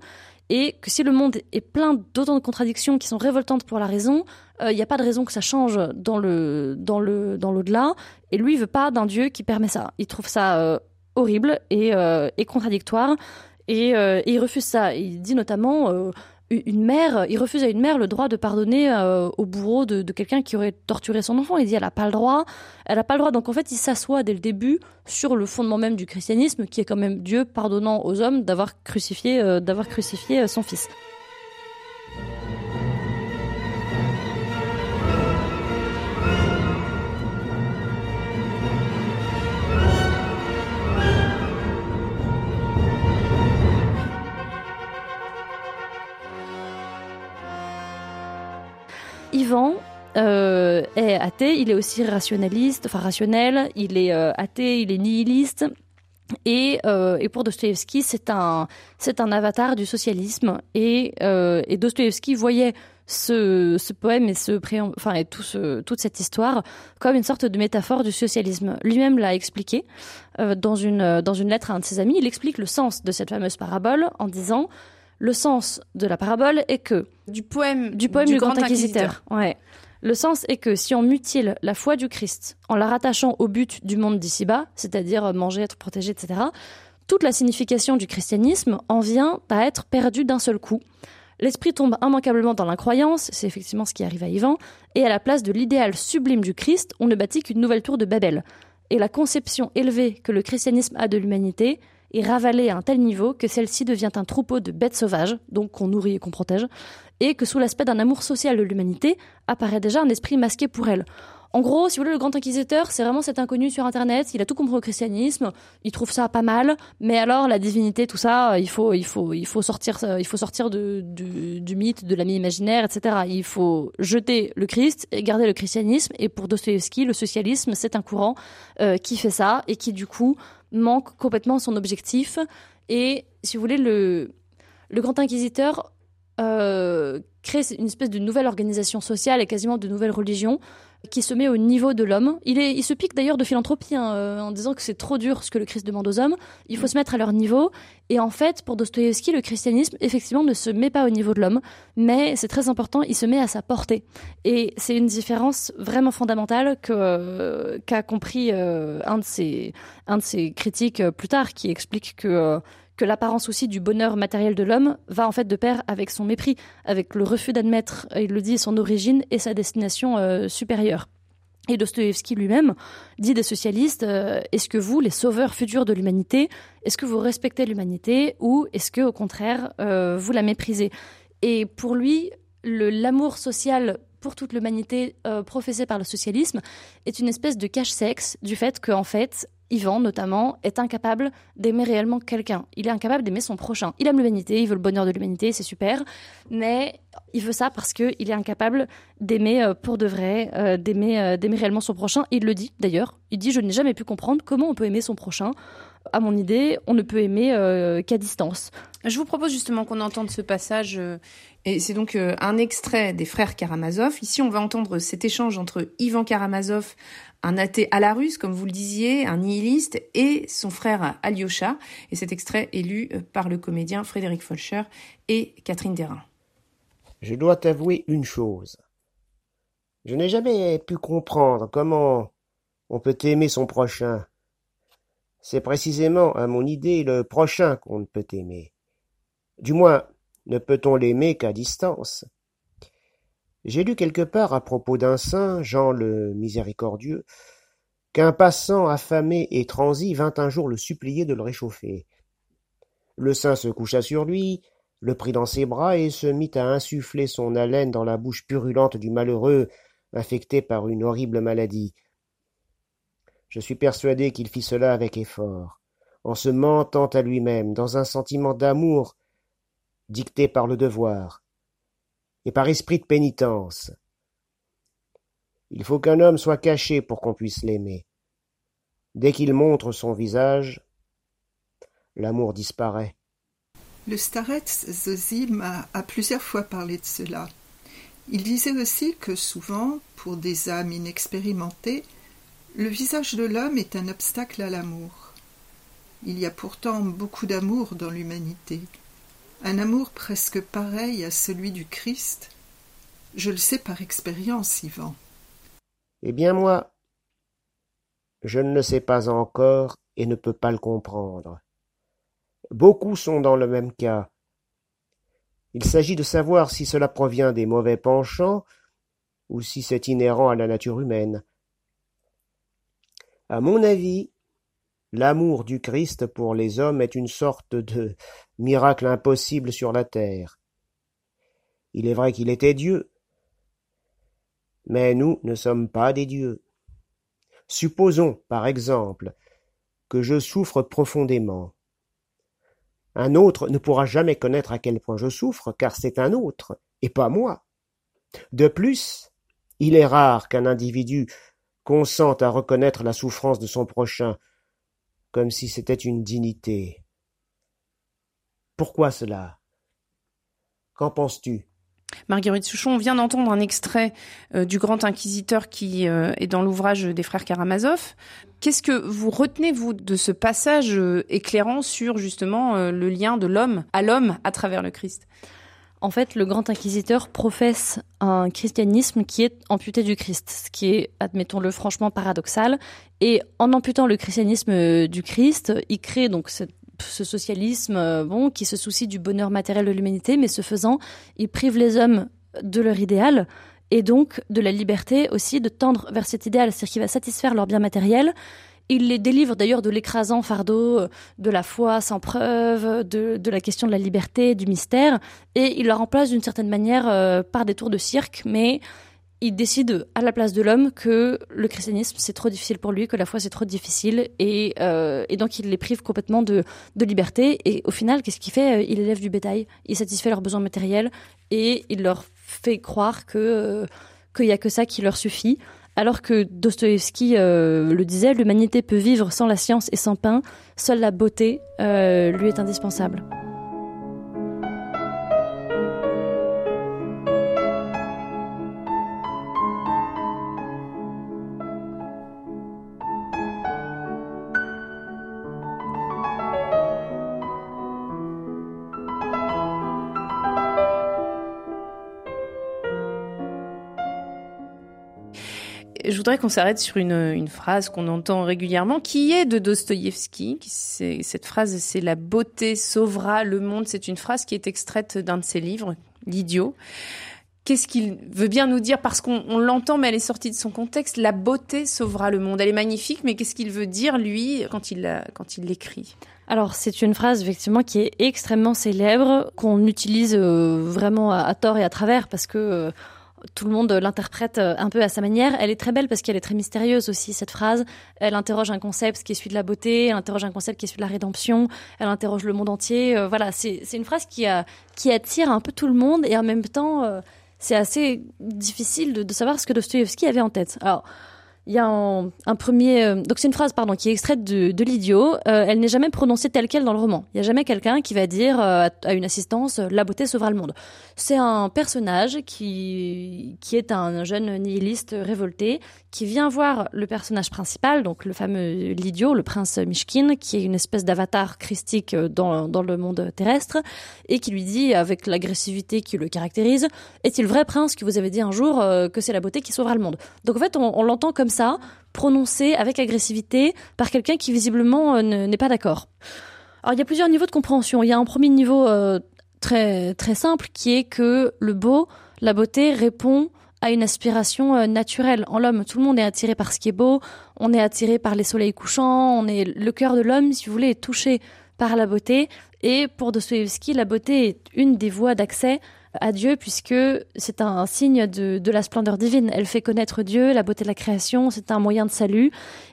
et que si le monde est plein d'autant de contradictions qui sont révoltantes pour la raison, il euh, n'y a pas de raison que ça change dans le dans le dans l'au-delà. Et lui, il veut pas d'un Dieu qui permet ça. Il trouve ça euh, horrible et, euh, et contradictoire. Et, et, il refuse ça. Il dit notamment une mère, il refuse à une mère le droit de pardonner euh, au bourreau de, quelqu'un qui aurait torturé son enfant. Il dit elle a pas le droit, elle pas le droit. Donc en fait, il s'assoit dès le début sur le fondement même du christianisme, qui est quand même Dieu pardonnant aux hommes d'avoir crucifié, euh, euh, son fils. Ivan euh, est athée, il est aussi rationaliste, enfin rationnel, il est euh, athée, il est nihiliste. Et, euh, pour Dostoïevski, c'est un, c'est un avatar du socialisme. Et, et Dostoïevski voyait ce, poème et, ce enfin, et toute cette histoire comme une sorte de métaphore du socialisme. Lui-même l'a expliqué dans une lettre à un de ses amis. Il explique le sens de cette fameuse parabole en disant le sens de la parabole est que du poème du poème du, du grand, grand, inquisiteur. inquisiteur. Ouais. Le sens est que si on mutile la foi du Christ en la rattachant au but du monde d'ici-bas, c'est-à-dire manger, être protégé, etc., toute la signification du christianisme en vient à être perdue d'un seul coup. L'esprit tombe immanquablement dans l'incroyance, c'est effectivement ce qui arrive à Ivan, et à la place de l'idéal sublime du Christ, on ne bâtit qu'une nouvelle tour de Babel. Et la conception élevée que le christianisme a de l'humanité est ravalée à un tel niveau que celle-ci devient un troupeau de bêtes sauvages, donc qu'on nourrit et qu'on protège, et que sous l'aspect d'un amour social de l'humanité apparaît déjà un esprit masqué pour elle. en gros, si vous voulez, le grand inquisiteur, c'est vraiment cet inconnu sur Internet. Il a tout compris au christianisme. Il trouve ça pas mal. Mais alors, la divinité, tout ça, il faut, il faut, il faut sortir, il faut sortir de, du mythe, de l'ami imaginaire, etc. Il faut jeter le Christ et garder le christianisme. Et pour Dostoevsky, le socialisme, c'est un courant euh, qui fait ça et qui, du coup, manque complètement son objectif. Et si vous voulez, le, grand inquisiteur euh, crée une espèce de nouvelle organisation sociale et quasiment de nouvelle religion qui se met au niveau de l'homme. Il, est, il se pique d'ailleurs de philanthropie hein, euh, en disant que c'est trop dur ce que le Christ demande aux hommes. Il faut se mettre à leur niveau. Et en fait, pour Dostoïevski, le christianisme, effectivement, ne se met pas au niveau de l'homme, mais c'est très important, il se met à sa portée. Et c'est une différence vraiment fondamentale que euh, qu'a compris euh, un de ses un de ses critiques plus tard, qui explique que que l'apparence aussi du bonheur matériel de l'homme va en fait de pair avec son mépris, avec le refus d'admettre, il le dit, son origine et sa destination euh, supérieure. Et Dostoevsky lui-même dit des socialistes euh, est-ce que vous, les sauveurs futurs de l'humanité, est-ce que vous respectez l'humanité ou est-ce que au contraire euh, vous la méprisez? Et pour lui, l'amour social pour toute l'humanité professé par le socialisme est une espèce de cache-sexe du fait qu'en fait Ivan, notamment, est incapable d'aimer réellement quelqu'un. Il est incapable d'aimer son prochain. Il aime l'humanité, il veut le bonheur de l'humanité, c'est super, mais il veut ça parce qu'il est incapable d'aimer euh, pour de vrai, euh, d'aimer, euh, d'aimer réellement son prochain. Il le dit d'ailleurs. Il dit Je n'ai jamais pu comprendre comment on peut aimer son prochain. À mon idée, on ne peut aimer qu'à distance. Je vous propose justement qu'on entende ce passage, et c'est donc un extrait des frères Karamazov. Ici, on va entendre cet échange entre Ivan Karamazov, un athée à la russe, comme vous le disiez, un nihiliste, et son frère Alyosha. Et cet extrait est lu euh, par le comédien Frédéric Folcher et Catherine Derrin. Je dois t'avouer une chose. Je n'ai jamais pu comprendre comment on peut aimer son prochain. C'est précisément, à mon idée, le prochain qu'on ne peut aimer. Du moins, ne peut-on l'aimer qu'à distance? J'ai lu quelque part à propos d'un saint, Jean le Miséricordieux, qu'un passant affamé et transi vint un jour le supplier de le réchauffer. Le saint se coucha sur lui, le prit dans ses bras et se mit à insuffler son haleine dans la bouche purulente du malheureux, infecté par une horrible maladie. Je suis persuadé qu'il fit cela avec effort, en se mentant à lui-même, dans un sentiment d'amour dicté par le devoir, et par esprit de pénitence. Il faut qu'un homme soit caché pour qu'on puisse l'aimer. Dès qu'il montre son visage, l'amour disparaît. Le starets Zozim a, a plusieurs fois parlé de cela. Il disait aussi que souvent, pour des âmes inexpérimentées, le visage de l'homme est un obstacle à l'amour. Il y a pourtant beaucoup d'amour dans l'humanité un amour presque pareil à celui du Christ? Je le sais par expérience, Yvan. Eh bien moi, je ne le sais pas encore et ne peux pas le comprendre. Beaucoup sont dans le même cas. Il s'agit de savoir si cela provient des mauvais penchants ou si c'est inhérent à la nature humaine. À mon avis, L'amour du Christ pour les hommes est une sorte de miracle impossible sur la terre. Il est vrai qu'il était Dieu, mais nous ne sommes pas des dieux. Supposons, par exemple, que je souffre profondément. Un autre ne pourra jamais connaître à quel point je souffre, car c'est un autre, et pas moi. De plus, il est rare qu'un individu consente à reconnaître la souffrance de son prochain, comme si c'était une dignité. Pourquoi cela? Qu'en penses-tu? Marguerite Souchon, on vient d'entendre un extrait euh, du grand inquisiteur qui euh, est dans l'ouvrage des frères Karamazov. Qu'est-ce que vous retenez, vous, de ce passage euh, éclairant sur justement le lien de l'homme à l'homme à travers le Christ? En fait, le grand inquisiteur professe un christianisme qui est amputé du Christ, ce qui est, admettons-le franchement, paradoxal. Et en amputant le christianisme du Christ, il crée donc ce socialisme euh, bon, qui se soucie du bonheur matériel de l'humanité, mais ce faisant, il prive les hommes de leur idéal et donc de la liberté aussi de tendre vers cet idéal, c'est-à-dire qu'il va satisfaire leur bien matériel il les délivre d'ailleurs de l'écrasant fardeau euh, de la foi sans preuve, de, la question de la liberté, du mystère, et il la remplace d'une certaine manière euh, par des tours de cirque, mais il décide à la place de l'homme que le christianisme c'est trop difficile pour lui, que la foi c'est trop difficile, et, euh, et donc il les prive complètement de, de liberté. Et au final, qu'est-ce qu'il fait Il élève du bétail, il satisfait leurs besoins matériels et il leur fait croire que qu'il y a que ça qui leur suffit. Alors que Dostoïevski euh, le disait, l'humanité peut vivre sans la science et sans pain, seule la beauté euh, lui est indispensable. Voudrais qu'on s'arrête sur une, phrase qu'on entend régulièrement, qui est de Dostoïevski. Cette phrase, c'est La beauté sauvera le monde. C'est une phrase qui est extraite d'un de ses livres, L'idiot. Qu'est-ce qu'il veut bien nous dire? Parce qu'on l'entend, mais elle est sortie de son contexte. La beauté sauvera le monde. Elle est magnifique, mais qu'est-ce qu'il veut dire, lui, quand il, l'écrit? Alors c'est une phrase effectivement qui est extrêmement célèbre, qu'on utilise euh, vraiment à, à, tort et à travers parce que euh, tout le monde l'interprète euh, un peu à sa manière. Elle est très belle parce qu'elle est très mystérieuse aussi, cette phrase. Elle interroge un concept qui est celui de la beauté, elle interroge un concept qui est celui de la rédemption, elle interroge le monde entier. Euh, voilà, c'est une phrase qui, a, qui attire un peu tout le monde et en même temps, euh, c'est assez difficile de, savoir ce que Dostoevsky avait en tête. Il y a un, premier, euh, donc c'est une phrase pardon qui est extraite de, de l'idiot. Euh, elle n'est jamais prononcée telle quelle dans le roman. Il y a jamais quelqu'un qui va dire euh, à une assistance la beauté sauvera le monde. C'est un personnage qui qui est un jeune nihiliste révolté qui vient voir le personnage principal, donc le fameux l'idiot, le prince Mishkin, qui est une espèce d'avatar christique dans dans le monde terrestre, et qui lui dit avec l'agressivité qui le caractérise Est-il vrai prince que vous avez dit un jour que c'est la beauté qui sauvera le monde? Donc en fait on, on l'entend comme ça, prononcé avec agressivité par quelqu'un qui visiblement euh, n'est pas d'accord. Alors il y a plusieurs niveaux de compréhension. Il y a un premier niveau euh, très très simple qui est que le beau, la beauté répond à une aspiration euh, naturelle en l'homme. Tout le monde est attiré par ce qui est beau, on est attiré par les soleils couchants, on est le cœur de l'homme, si vous voulez, est touché par la beauté. Et pour Dostoevsky, la beauté est une des voies d'accès à Dieu puisque c'est un signe de, de, la splendeur divine. Elle fait connaître Dieu, la beauté de la création, c'est un moyen de salut.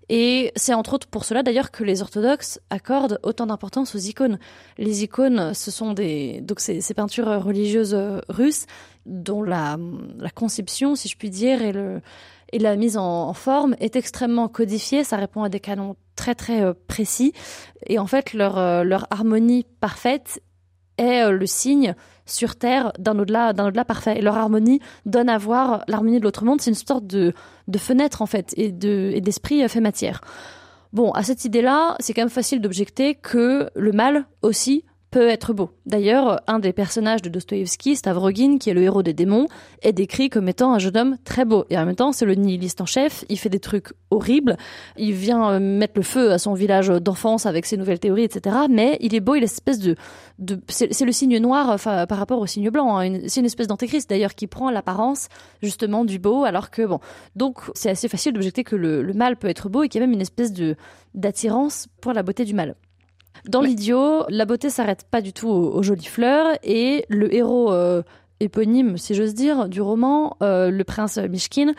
Et c'est entre autres pour cela d'ailleurs que les orthodoxes accordent autant d'importance aux icônes. Les icônes, ce sont des donc ces, peintures religieuses russes dont la, la conception, si je puis dire, et le et la mise en, en, forme est extrêmement codifiée. Ça répond à des canons très très euh, précis. Et en fait, leur, euh, leur harmonie parfaite est euh, le signe sur Terre d'un au-delà d'un au-delà parfait. Et leur harmonie donne à voir l'harmonie de l'autre monde. C'est une sorte de, de fenêtre en fait et de et d'esprit fait matière. Bon, à cette idée-là, c'est quand même facile d'objecter que le mal aussi peut être beau. D'ailleurs, un des personnages de Dostoïevski, Stavrogin, qui est le héros des démons, est décrit comme étant un jeune homme très beau. Et en même temps, c'est le nihiliste en chef, il fait des trucs horribles, il vient euh, mettre le feu à son village d'enfance avec ses nouvelles théories, etc. Mais il est beau, il est espèce de... de c'est le signe noir par rapport au signe blanc. Hein. C'est une espèce d'antéchrist, d'ailleurs, qui prend l'apparence justement du beau, alors que, bon... Donc, c'est assez facile d'objecter que le, le mal peut être beau et qu'il y a même une espèce de d'attirance pour la beauté du mal. Dans l'idiot, la beauté s'arrête pas du tout aux, aux, jolies fleurs et le héros euh, éponyme, si j'ose dire, du roman, euh, le prince Mishkin,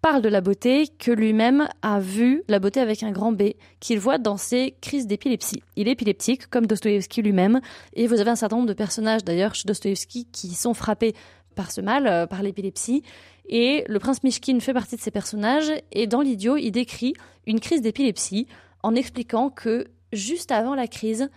parle de la beauté que lui-même a vu la beauté avec un grand B, qu'il voit dans ses crises d'épilepsie. Il est épileptique, comme Dostoïevski lui-même, et vous avez un certain nombre de personnages d'ailleurs chez Dostoïevski qui sont frappés par ce mal, euh, par l'épilepsie. Et le prince Mishkin fait partie de ces personnages, et dans l'idiot, il décrit une crise d'épilepsie en expliquant que juste avant la crise,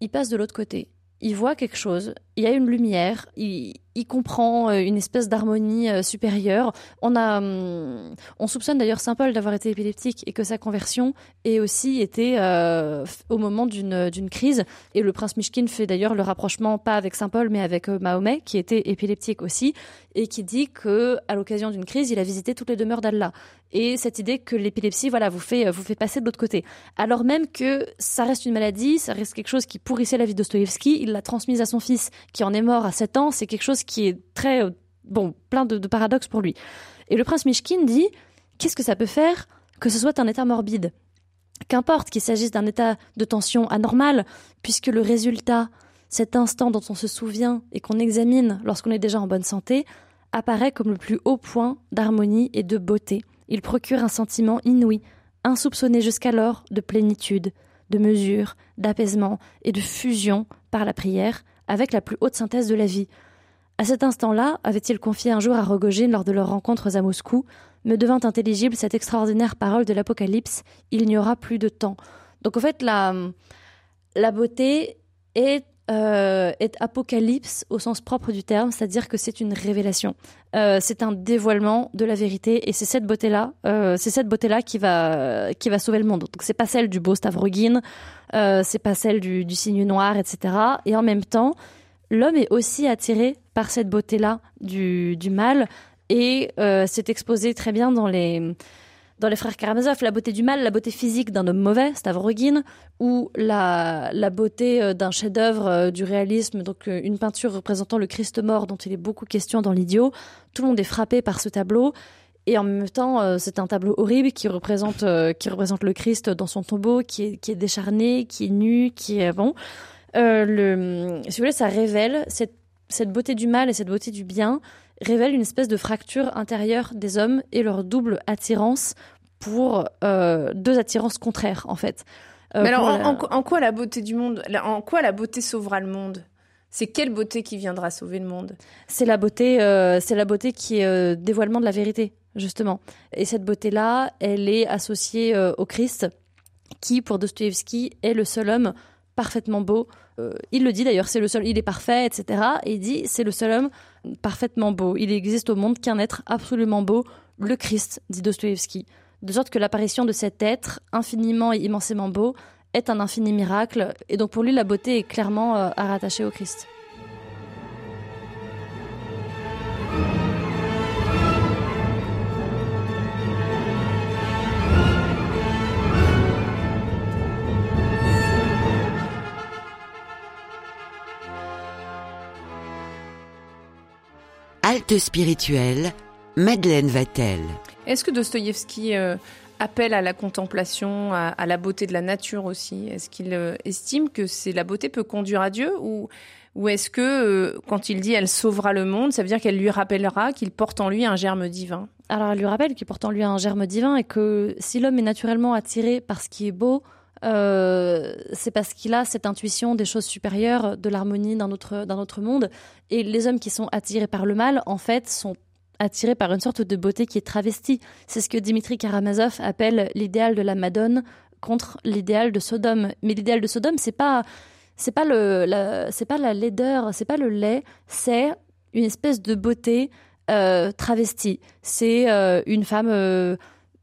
il passe de l'autre côté. Il voit quelque chose, il y a une lumière, il, il comprend euh, une espèce d'harmonie euh, supérieure. On a, hum, on soupçonne d'ailleurs Saint Paul d'avoir été épileptique et que sa conversion ait aussi été euh, au moment d'une crise. Et le prince Mishkin fait d'ailleurs le rapprochement pas avec Saint Paul mais avec Mahomet qui était épileptique aussi et qui dit que à l'occasion d'une crise il a visité toutes les demeures d'Allah. Et cette idée que l'épilepsie voilà vous fait vous fait passer de l'autre côté. Alors même que ça reste une maladie, ça reste quelque chose qui pourrissait la vie de Dostoïevski, il l'a transmise à son fils qui en est mort à 7 ans. C'est quelque chose qui est très bon, plein de, de paradoxes pour lui. Et le prince Mishkin dit qu'est-ce que ça peut faire que ce soit un état morbide? Qu'importe qu'il s'agisse d'un état de tension anormal, puisque le résultat, cet instant dont on se souvient et qu'on examine lorsqu'on est déjà en bonne santé, apparaît comme le plus haut point d'harmonie et de beauté. Il procure un sentiment inouï, insoupçonné jusqu'alors de plénitude, de mesure, d'apaisement et de fusion par la prière avec la plus haute synthèse de la vie. À cet instant-là, avait-il confié un jour à Rogojin lors de leurs rencontres à Moscou, me devint intelligible cette extraordinaire parole de l'Apocalypse il n'y aura plus de temps. Donc en fait, la, la beauté est euh, est apocalypse au sens propre du terme, c'est-à-dire que c'est une révélation. Euh, c'est un dévoilement de la vérité et c'est cette beauté-là, euh, c'est cette beauté-là qui va qui va sauver le monde. Donc c'est pas celle du beau Stavrogin, c'est pas celle du signe noir, etc. Et en même temps, l'homme est aussi attiré par cette beauté-là du, du mal et euh, c'est exposé très bien dans les dans les frères Karamazov, la beauté du mal, la beauté physique d'un homme mauvais, Stavrogin, ou la, la beauté euh, d'un chef-d'œuvre euh, du réalisme, donc une peinture représentant le Christ mort dont il est beaucoup question dans l'idiot. Tout le monde est frappé par ce tableau. Et en même temps, c'est un tableau horrible qui représente, qui représente le Christ dans son tombeau, qui est, qui est décharné, qui est nu, qui est bon. Le, si vous voulez, ça révèle cette, cette beauté du mal et cette beauté du bien révèle une espèce de fracture intérieure des hommes et leur double attirance pour euh, deux attirances contraires en fait. Euh, Mais alors, en, la... en, quoi la beauté du monde, en quoi la beauté sauvera le monde? C'est quelle beauté qui viendra sauver le monde? C'est la beauté, euh, c'est la beauté qui est dévoilement de la vérité justement. Et cette beauté-là, elle est associée au Christ, qui pour Dostoïevski est le seul homme parfaitement beau. Il le dit d'ailleurs, c'est le seul, il est parfait, etc. Et il dit, c'est le seul homme parfaitement beau. Il existe au monde qu'un être absolument beau, le Christ, dit Dostoïevski. De sorte que l'apparition de cet être, infiniment et immensément beau, est un infini miracle. Et donc pour lui, la beauté est clairement euh, à rattacher au Christ. Halte spirituelle, Madeleine Vatel. Est-ce que Dostoïevski euh, appelle à la contemplation, à, à, la beauté de la nature aussi? Est-ce qu'il euh, estime que c'est la beauté peut conduire à Dieu ou, ou est-ce que euh, quand il dit elle sauvera le monde, ça veut dire qu'elle lui rappellera qu'il porte en lui un germe divin? Alors elle lui rappelle qu'il porte en lui un germe divin et que si l'homme est naturellement attiré par ce qui est beau, euh, c'est parce qu'il a cette intuition des choses supérieures, de l'harmonie d'un autre, d'un autre monde. Et les hommes qui sont attirés par le mal, en fait, sont attirés par une sorte de beauté qui est travestie. C'est ce que Dimitri Karamazov appelle l'idéal de la Madone contre l'idéal de Sodome. Mais l'idéal de Sodome, c'est pas c'est pas le la, c'est pas la laideur, c'est pas le lait, c'est une espèce de beauté euh, travestie. C'est euh, une femme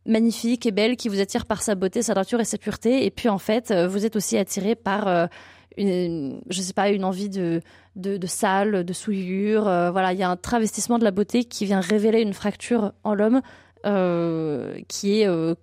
magnifique et belle qui vous attire par sa beauté, sa nature et sa pureté. Et puis en fait, vous êtes aussi attiré par une, je sais pas, une envie de, de, de sale, de souillure. Euh, voilà, il y a un travestissement de la beauté qui vient révéler une fracture en l'homme euh, qui est euh,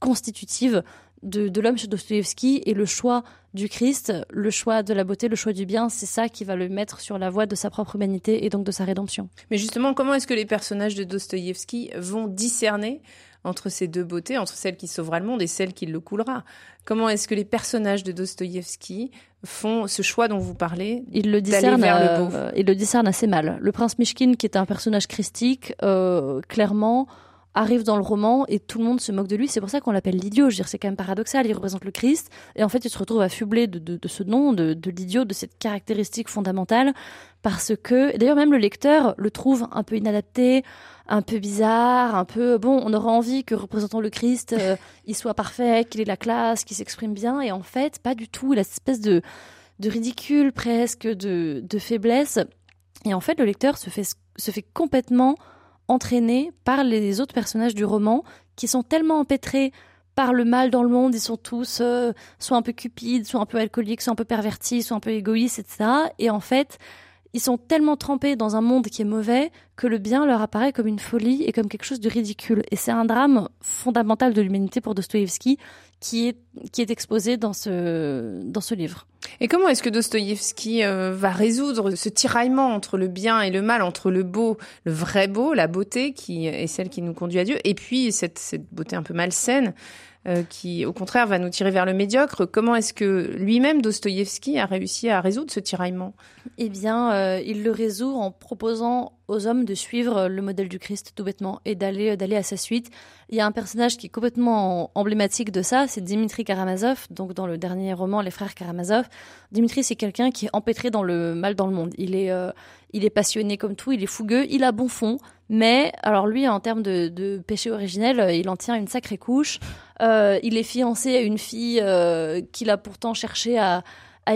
constitutive de, l'homme chez Dostoïevski et le choix du Christ, le choix de la beauté, le choix du bien, c'est ça qui va le mettre sur la voie de sa propre humanité et donc de sa rédemption. Mais justement, comment est-ce que les personnages de Dostoïevski vont discerner entre ces deux beautés, entre celle qui sauvera le monde et celle qui le coulera. Comment est-ce que les personnages de Dostoïevski font ce choix dont vous parlez Il le discerne, vers le beau? euh, le assez mal. Le prince Mishkin, qui est un personnage christique, euh, clairement arrive dans le roman et tout le monde se moque de lui. C'est pour ça qu'on l'appelle l'idiot. Je veux dire, c'est quand même paradoxal. Il représente le Christ et en fait, il se retrouve affublé de, de, de ce nom, de, de l'idiot, de cette caractéristique fondamentale, parce que d'ailleurs même le lecteur le trouve un peu inadapté, un peu bizarre, un peu bon. On aurait envie que représentant le Christ, euh, il soit parfait, qu'il ait la classe, qu'il s'exprime bien, et en fait, pas du tout. Il a cette espèce de de ridicule presque, de, de faiblesse. Et en fait, le lecteur se fait se fait complètement entraînés par les autres personnages du roman qui sont tellement empêtrés par le mal dans le monde, ils sont tous euh, soit un peu cupides, soit un peu alcooliques, soit un peu pervertis, soit un peu égoïstes, etc. Et en fait, ils sont tellement trempés dans un monde qui est mauvais que le bien leur apparaît comme une folie et comme quelque chose de ridicule. Et c'est un drame fondamental de l'humanité pour Dostoïevski qui est, qui est exposé dans ce, dans ce livre. Et comment est-ce que Dostoïevski euh, va résoudre ce tiraillement entre le bien et le mal, entre le beau, le vrai beau, la beauté qui est celle qui nous conduit à Dieu, et puis cette, cette beauté un peu malsaine euh, qui, au contraire, va nous tirer vers le médiocre. Comment est-ce que lui-même, Dostoïevski, a réussi à résoudre ce tiraillement? Eh bien, euh, il le résout en proposant aux hommes de suivre le modèle du Christ tout bêtement et d'aller d'aller à sa suite. Il y a un personnage qui est complètement emblématique de ça, c'est Dimitri Karamazov. Donc dans le dernier roman Les frères Karamazov, Dimitri c'est quelqu'un qui est empêtré dans le mal dans le monde. Il est euh, il est passionné comme tout, il est fougueux, il a bon fond, mais alors lui en termes de, péché originel, il en tient une sacrée couche. Euh, il est fiancé à une fille euh, qu'il a pourtant cherché à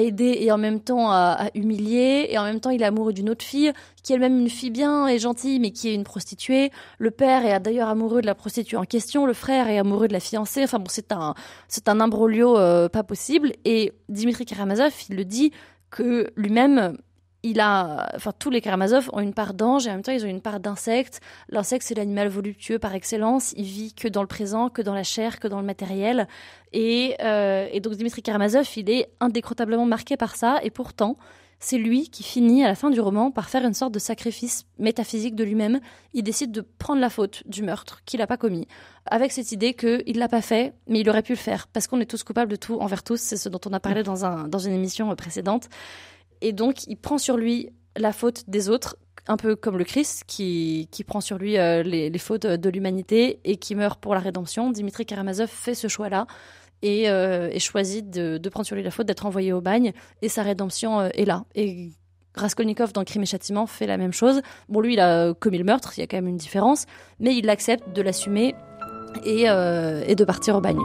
aider et en même temps à, humilier et en même temps il est amoureux d'une autre fille qui est elle-même une fille bien et gentille mais qui est une prostituée. Le père est d'ailleurs amoureux de la prostituée en question, le frère est amoureux de la fiancée. Enfin bon, c'est un c'est un imbroglio euh, pas possible et Dimitri Karamazov, il le dit que lui-même il a, enfin, tous les Karamazov ont une part d'ange et en même temps ils ont une part d'insecte. L'insecte c'est l'animal voluptueux par excellence. Il vit que dans le présent, que dans la chair, que dans le matériel. Et, euh, donc Dimitri Karamazov, il est indécrotablement marqué par ça. Et pourtant, c'est lui qui finit à la fin du roman par faire une sorte de sacrifice métaphysique de lui-même. Il décide de prendre la faute du meurtre qu'il n'a pas commis, avec cette idée qu'il l'a pas fait, mais il aurait pu le faire, parce qu'on est tous coupables de tout envers tous. C'est ce dont on a parlé dans, un, dans une émission précédente. Et donc, il prend sur lui la faute des autres, un peu comme le Christ qui, qui prend sur lui euh, les, fautes de l'humanité et qui meurt pour la rédemption. Dimitri Karamazov fait ce choix-là et, euh, choisit de, prendre sur lui la faute d'être envoyé au bagne et sa rédemption euh, est là. Et Raskolnikov dans Crime et Châtiment fait la même chose. Bon, lui, il a commis le meurtre, il y a quand même une différence, mais il accepte de l'assumer et, et de partir au bagne.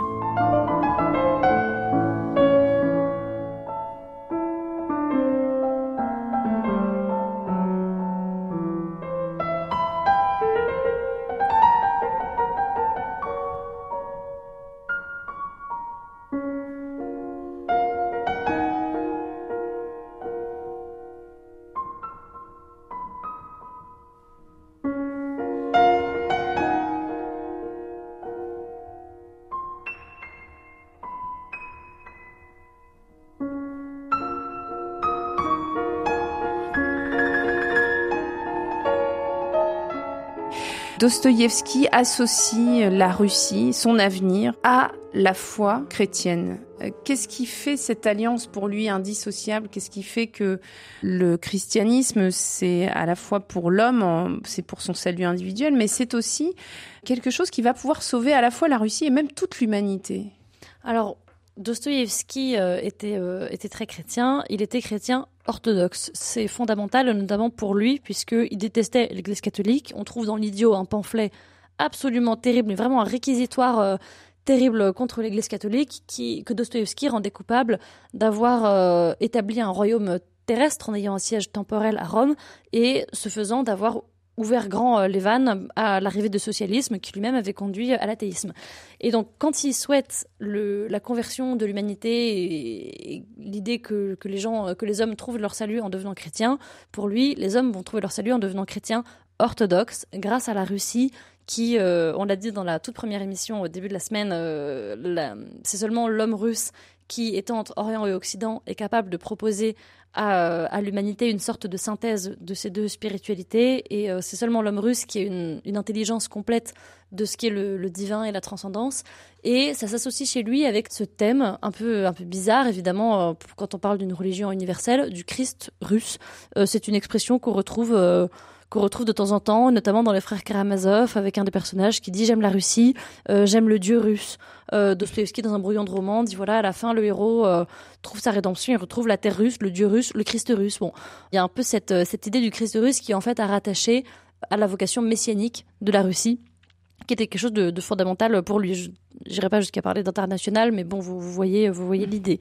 Dostoïevski associe la Russie, son avenir, à la foi chrétienne. Euh, qu'est-ce qui fait cette alliance pour lui indissociable? Qu'est-ce qui fait que le christianisme, c'est à la fois pour l'homme, c'est pour son salut individuel, mais c'est aussi quelque chose qui va pouvoir sauver à la fois la Russie et même toute l'humanité? Alors, Dostoïevski euh, était, euh, était très chrétien. Il était chrétien orthodoxe. C'est fondamental, notamment pour lui, puisqu'il détestait l'Église catholique. On trouve dans l'idiot un pamphlet absolument terrible, mais vraiment un réquisitoire euh, terrible contre l'Église catholique, que Dostoïevski rendait coupable d'avoir établi un royaume terrestre en ayant un siège temporel à Rome et ce faisant d'avoir ouvert grand euh, les vannes à l'arrivée du socialisme qui lui-même avait conduit à l'athéisme. Et donc quand il souhaite la conversion de l'humanité et, l'idée que les hommes trouvent leur salut en devenant chrétiens, pour lui, les hommes vont trouver leur salut en devenant chrétiens orthodoxes grâce à la Russie qui, euh, on l'a dit dans la toute première émission au début de la semaine, euh, c'est seulement l'homme russe qui, étant entre Orient et Occident, est capable de proposer à, à l'humanité une sorte de synthèse de ces deux spiritualités. Et euh, c'est seulement l'homme russe qui a une, intelligence complète de ce qui est le, le divin et la transcendance. Et ça s'associe chez lui avec ce thème un peu, un peu bizarre, évidemment, euh, quand on parle d'une religion universelle, du Christ russe. Euh, c'est une expression qu'on retrouve qu'on retrouve de temps en temps, notamment dans les frères Karamazov, avec un des personnages qui dit j'aime la Russie, euh, j'aime le dieu russe. Euh, Dostoevsky, dans un brouillon de roman, dit voilà, à la fin, le héros euh, trouve sa rédemption, il retrouve la terre russe, le dieu russe, le Christ russe. Bon, il y a un peu cette, euh, cette idée du Christ russe qui, en fait, a rattaché à la vocation messianique de la Russie qui était quelque chose de, fondamental pour lui. Je n'irai pas jusqu'à parler d'international, mais bon, vous voyez, vous voyez l'idée.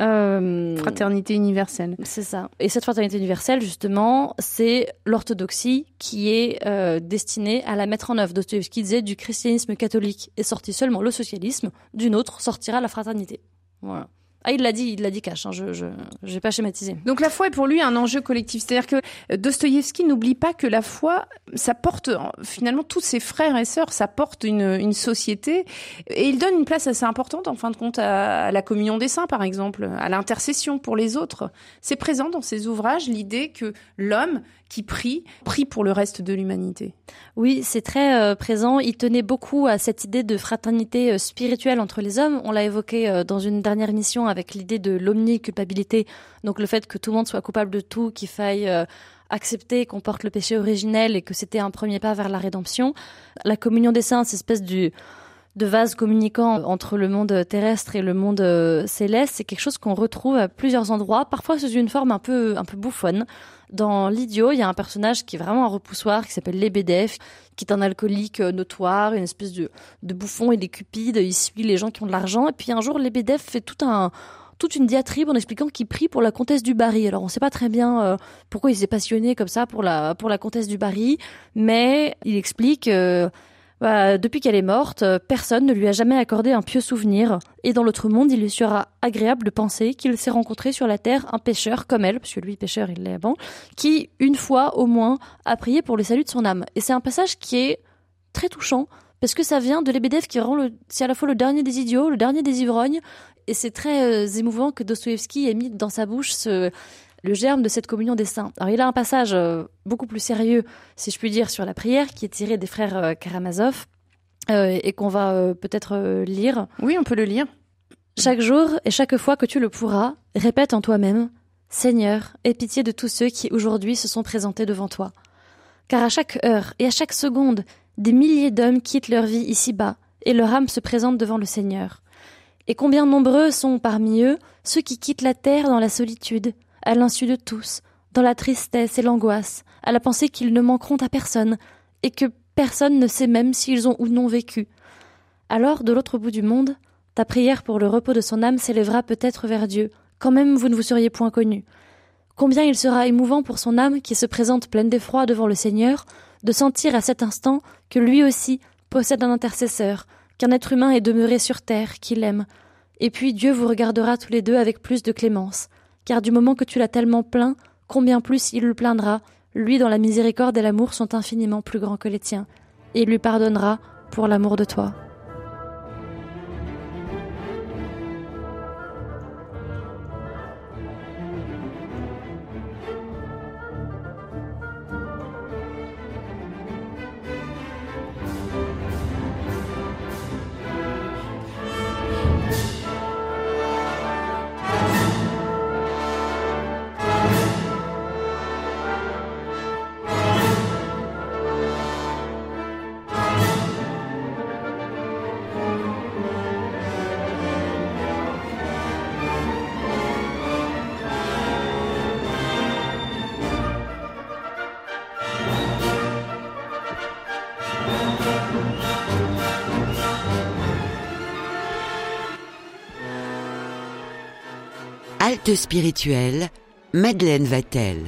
Euh, fraternité universelle. C'est ça. Et cette fraternité universelle, justement, c'est l'orthodoxie qui est euh, destinée à la mettre en œuvre. Dostoevsky disait du christianisme catholique est sorti seulement le socialisme, d'une autre sortira la fraternité. Voilà. Ah, il l'a dit, il l'a dit cash, hein, je je j'ai pas schématisé. Donc la foi est pour lui un enjeu collectif, c'est-à-dire que Dostoïevski n'oublie pas que la foi, ça porte finalement tous ses frères et sœurs, ça porte une, une société, et il donne une place assez importante en fin de compte à, la communion des saints, par exemple, à l'intercession pour les autres. C'est présent dans ses ouvrages l'idée que l'homme qui prie, prie pour le reste de l'humanité. Oui, c'est très euh, présent. Il tenait beaucoup à cette idée de fraternité euh, spirituelle entre les hommes. On l'a évoqué euh, dans une dernière émission avec l'idée de l'omniculpabilité, donc le fait que tout le monde soit coupable de tout, qu'il faille accepter qu'on porte le péché originel et que c'était un premier pas vers la rédemption. La communion des saints, cette espèce de vase communiquant entre le monde terrestre et le monde euh, céleste, c'est quelque chose qu'on retrouve à plusieurs endroits, parfois sous une forme un peu un peu bouffonne. Dans l'idiot, il y a un personnage qui est vraiment un repoussoir, qui s'appelle Lebedev, qui est un alcoolique euh, notoire, une espèce de, bouffon, il est cupide, il suit les gens qui ont de l'argent. Et puis un jour, Lebedev fait toute une diatribe en expliquant qu'il prie pour la comtesse du Barry. Alors on ne sait pas très bien euh, pourquoi il s'est passionné comme ça pour la pour la comtesse du Barry, mais il explique euh, bah, depuis qu'elle est morte, euh, personne ne lui a jamais accordé un pieux souvenir. Et dans l'autre monde, il lui sera agréable de penser qu'il s'est rencontré sur la terre un pêcheur comme elle, parce que lui, pêcheur, il l'est avant, qui, une fois au moins, a prié pour le salut de son âme. Et c'est un passage qui est très touchant, parce que ça vient de Lebedev qui rend le, c'est à la fois le dernier des idiots, le dernier des ivrognes, et c'est très euh, émouvant que Dostoevsky ait mis dans sa bouche ce, le germe de cette communion des saints. Alors il a un passage euh, beaucoup plus sérieux, si je puis dire, sur la prière, qui est tiré des frères euh, Karamazov, euh, et qu'on va peut-être lire. Oui, on peut le lire. Chaque jour et chaque fois que tu le pourras, répète en toi-même Seigneur, aie pitié de tous ceux qui aujourd'hui se sont présentés devant toi. Car à chaque heure et à chaque seconde, des milliers d'hommes quittent leur vie ici-bas, et leur âme se présente devant le Seigneur. Et combien nombreux sont parmi eux ceux qui quittent la terre dans la solitude, à l'insu de tous, dans la tristesse et l'angoisse, à la pensée qu'ils ne manqueront à personne, et que personne ne sait même s'ils ont ou non vécu. Alors, de l'autre bout du monde, ta prière pour le repos de son âme s'élèvera peut-être vers Dieu, quand même vous ne vous seriez point connu. Combien il sera émouvant pour son âme qui se présente pleine d'effroi devant le Seigneur, de sentir à cet instant que lui aussi possède un intercesseur, qu'un être humain est demeuré sur terre, qu'il aime. Et puis Dieu vous regardera tous les deux avec plus de clémence car du moment que tu l'as tellement plaint, combien plus il le plaindra, lui dont la miséricorde et l'amour sont infiniment plus grands que les tiens, et il lui pardonnera pour l'amour de toi. Halte spirituelle, Madeleine Vatel.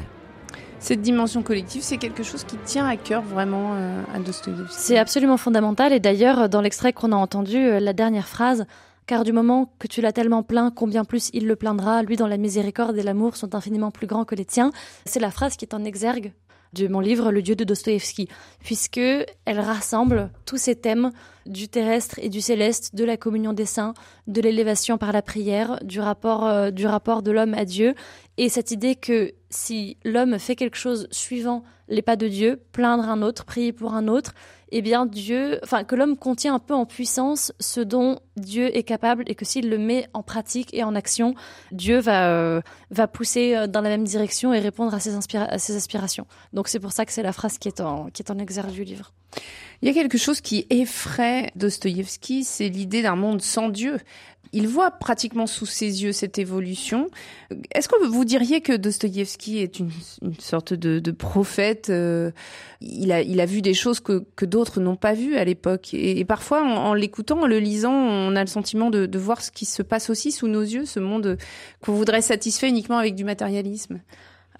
Cette dimension collective, c'est quelque chose qui tient à cœur vraiment euh, à Dostoïevski. C'est absolument fondamental. Et d'ailleurs, dans l'extrait qu'on a entendu, euh, la dernière phrase, car du moment que tu l'as tellement plaint, combien plus il le plaindra, lui dont la miséricorde et l'amour sont infiniment plus grands que les tiens, c'est la phrase qui est en exergue de mon livre Le Dieu de Dostoïevski, puisque elle rassemble tous ces thèmes du terrestre et du céleste, de la communion des saints, de l'élévation par la prière, du rapport, euh, du rapport de l'homme à Dieu, et cette idée que si l'homme fait quelque chose suivant les pas de Dieu, plaindre un autre, prier pour un autre, eh bien Dieu, enfin que l'homme contient un peu en puissance ce dont Dieu est capable et que s'il le met en pratique et en action, Dieu va euh, va pousser euh, dans la même direction et répondre à ses, à ses aspirations. Donc c'est pour ça que c'est la phrase qui est en qui est en exergue du livre. Il y a quelque chose qui effraie Dostoïevski, c'est l'idée d'un monde sans Dieu. Il voit pratiquement sous ses yeux cette évolution. Est-ce que vous diriez que Dostoïevski est une, sorte de, prophète euh, il, a, il a vu des choses que, que d'autres n'ont pas vues à l'époque. Et, parfois, en, l'écoutant, en le lisant, on a le sentiment de, de voir ce qui se passe aussi sous nos yeux, ce monde qu'on voudrait satisfaire uniquement avec du matérialisme.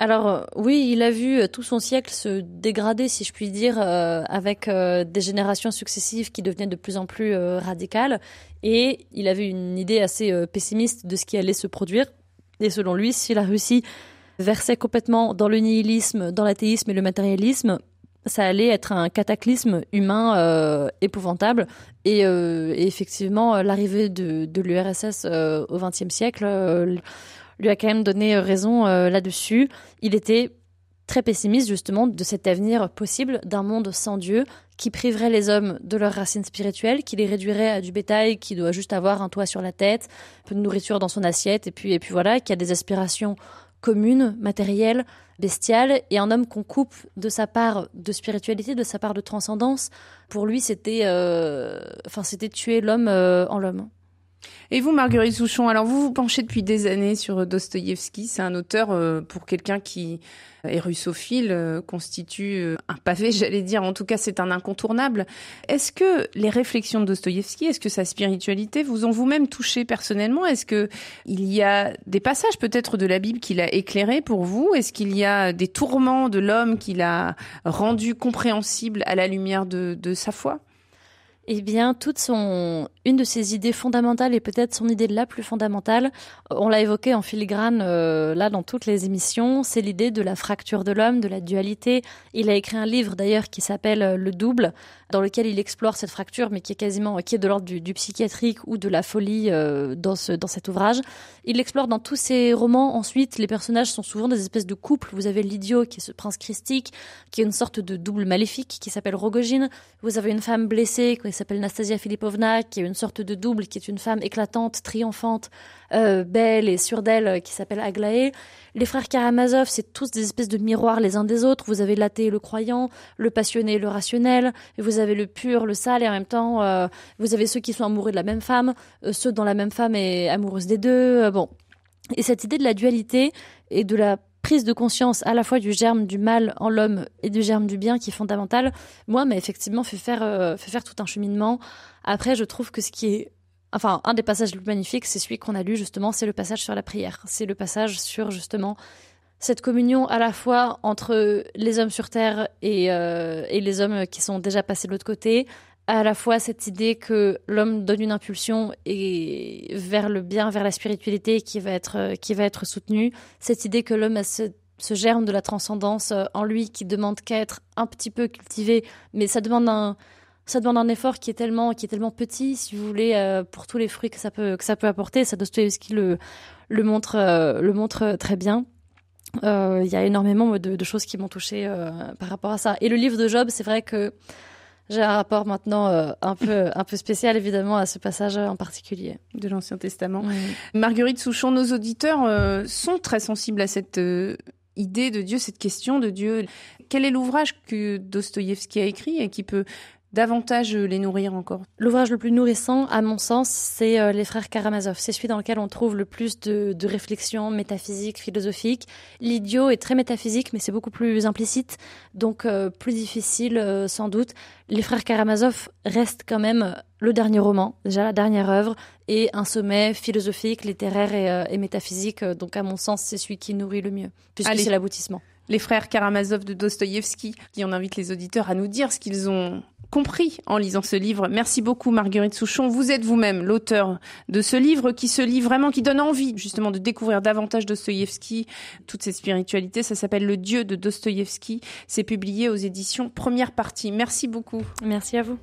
Alors euh, oui, il a vu euh, tout son siècle se dégrader, si je puis dire, euh, avec des générations successives qui devenaient de plus en plus radicales, et il avait une idée assez pessimiste de ce qui allait se produire. Et selon lui, si la Russie versait complètement dans le nihilisme, dans l'athéisme et le matérialisme, ça allait être un cataclysme humain épouvantable. Et, effectivement, l'arrivée de, de l'URSS au XXe siècle lui a quand même donné euh, raison euh, là-dessus. Il était très pessimiste justement de cet avenir possible d'un monde sans Dieu qui priverait les hommes de leurs racines spirituelles, qui les réduirait à du bétail qui doit juste avoir un toit sur la tête, un peu de nourriture dans son assiette et puis et puis voilà, qui a des aspirations commune, matérielle, bestiale, et un homme qu'on coupe de sa part de spiritualité, de sa part de transcendance. Pour lui, c'était, euh, c'était tuer l'homme en l'homme. Et vous, Marguerite Souchon, alors vous vous penchez depuis des années sur Dostoïevski. C'est un auteur, euh, pour quelqu'un qui est russophile, euh, constitue euh, un pavé, j'allais dire. En tout cas, c'est un incontournable. Est-ce que les réflexions de Dostoïevski, est-ce que sa spiritualité vous ont vous-même touché personnellement? Est-ce que il y a des passages peut-être de la Bible qu'il a éclairé pour vous? Est-ce qu'il y a des tourments de l'homme qu'il a rendu compréhensible à la lumière de, de sa foi? Eh bien, toute son, une de ses idées fondamentales et peut-être son idée la plus fondamentale, on l'a évoqué en filigrane euh, là dans toutes les émissions, c'est l'idée de la fracture de l'homme, de la dualité. Il a écrit un livre d'ailleurs qui s'appelle euh, Le Double, dans lequel il explore cette fracture, mais qui est quasiment qui est de l'ordre du, psychiatrique ou de la folie euh, dans ce dans cet ouvrage. Il l'explore dans tous ses romans. Ensuite, les personnages sont souvent des espèces de couples. Vous avez l'idiot qui est ce prince christique, qui est une sorte de double maléfique qui s'appelle Rogojin. Vous avez une femme blessée qui s'appelle Nastasia Filipovna, qui est une sorte de double, qui est une femme éclatante, triomphante, euh, belle et sûre d'elle, euh, qui s'appelle Aglaé. Les frères Karamazov, c'est tous des espèces de miroirs les uns des autres. Vous avez l'athée le croyant, le passionné le rationnel, et vous avez le pur, le sale, et en même temps, euh, vous avez ceux qui sont amoureux de la même femme, ceux dont la même femme est amoureuse des deux. bon. Et cette idée de la dualité et de la prise de conscience à la fois du germe du mal en l'homme et du germe du bien qui est fondamental, moi, m'a effectivement fait faire, fait faire tout un cheminement. Après, je trouve que ce qui est enfin, un des passages les plus magnifiques, c'est celui qu'on a lu justement, c'est le passage sur la prière. C'est le passage sur justement cette communion à la fois entre les hommes sur terre et, euh, et les hommes qui sont déjà passés de l'autre côté, à la fois cette idée que l'homme donne une impulsion et vers le bien, vers la spiritualité qui va être qui va être soutenue, cette idée que l'homme a ce, germe de la transcendance en lui qui demande qu'à être un petit peu cultivé, mais ça demande un ça demande un effort qui est tellement qui est tellement petit si vous voulez euh, pour tous les fruits que ça peut que ça peut apporter. Ça Dostoevsky le le montre euh, le montre très bien. Euh, il y a énormément de, choses qui m'ont touché par rapport à ça. Et le livre de Job c'est vrai que j'ai un rapport maintenant un peu un peu spécial évidemment à ce passage en particulier de l'Ancien Testament. Marguerite Souchon, nos auditeurs sont très sensibles à cette idée de Dieu, cette question de Dieu. Quel est l'ouvrage que Dostoïevski a écrit et qui peut davantage les nourrir encore L'ouvrage le plus nourrissant, à mon sens, c'est euh, Les Frères Karamazov. C'est celui dans lequel on trouve le plus de, de réflexions métaphysiques, philosophiques. L'idiot est très métaphysique, mais c'est beaucoup plus implicite, donc euh, plus difficile euh, sans doute. Les Frères Karamazov restent quand même le dernier roman, déjà la dernière œuvre, et un sommet philosophique, littéraire et, et métaphysique. Donc à mon sens, c'est celui qui nourrit le mieux, puisque c'est l'aboutissement les frères Karamazov de Dostoïevski, qui on invite les auditeurs à nous dire ce qu'ils ont compris en lisant ce livre. Merci beaucoup Marguerite Souchon. Vous êtes vous-même l'auteur de ce livre qui se lit vraiment, qui donne envie justement de découvrir davantage Dostoïevski, toute cette spiritualité. Ça s'appelle Le Dieu de Dostoïevski. C'est publié aux éditions Première Partie. Merci beaucoup. Merci à vous.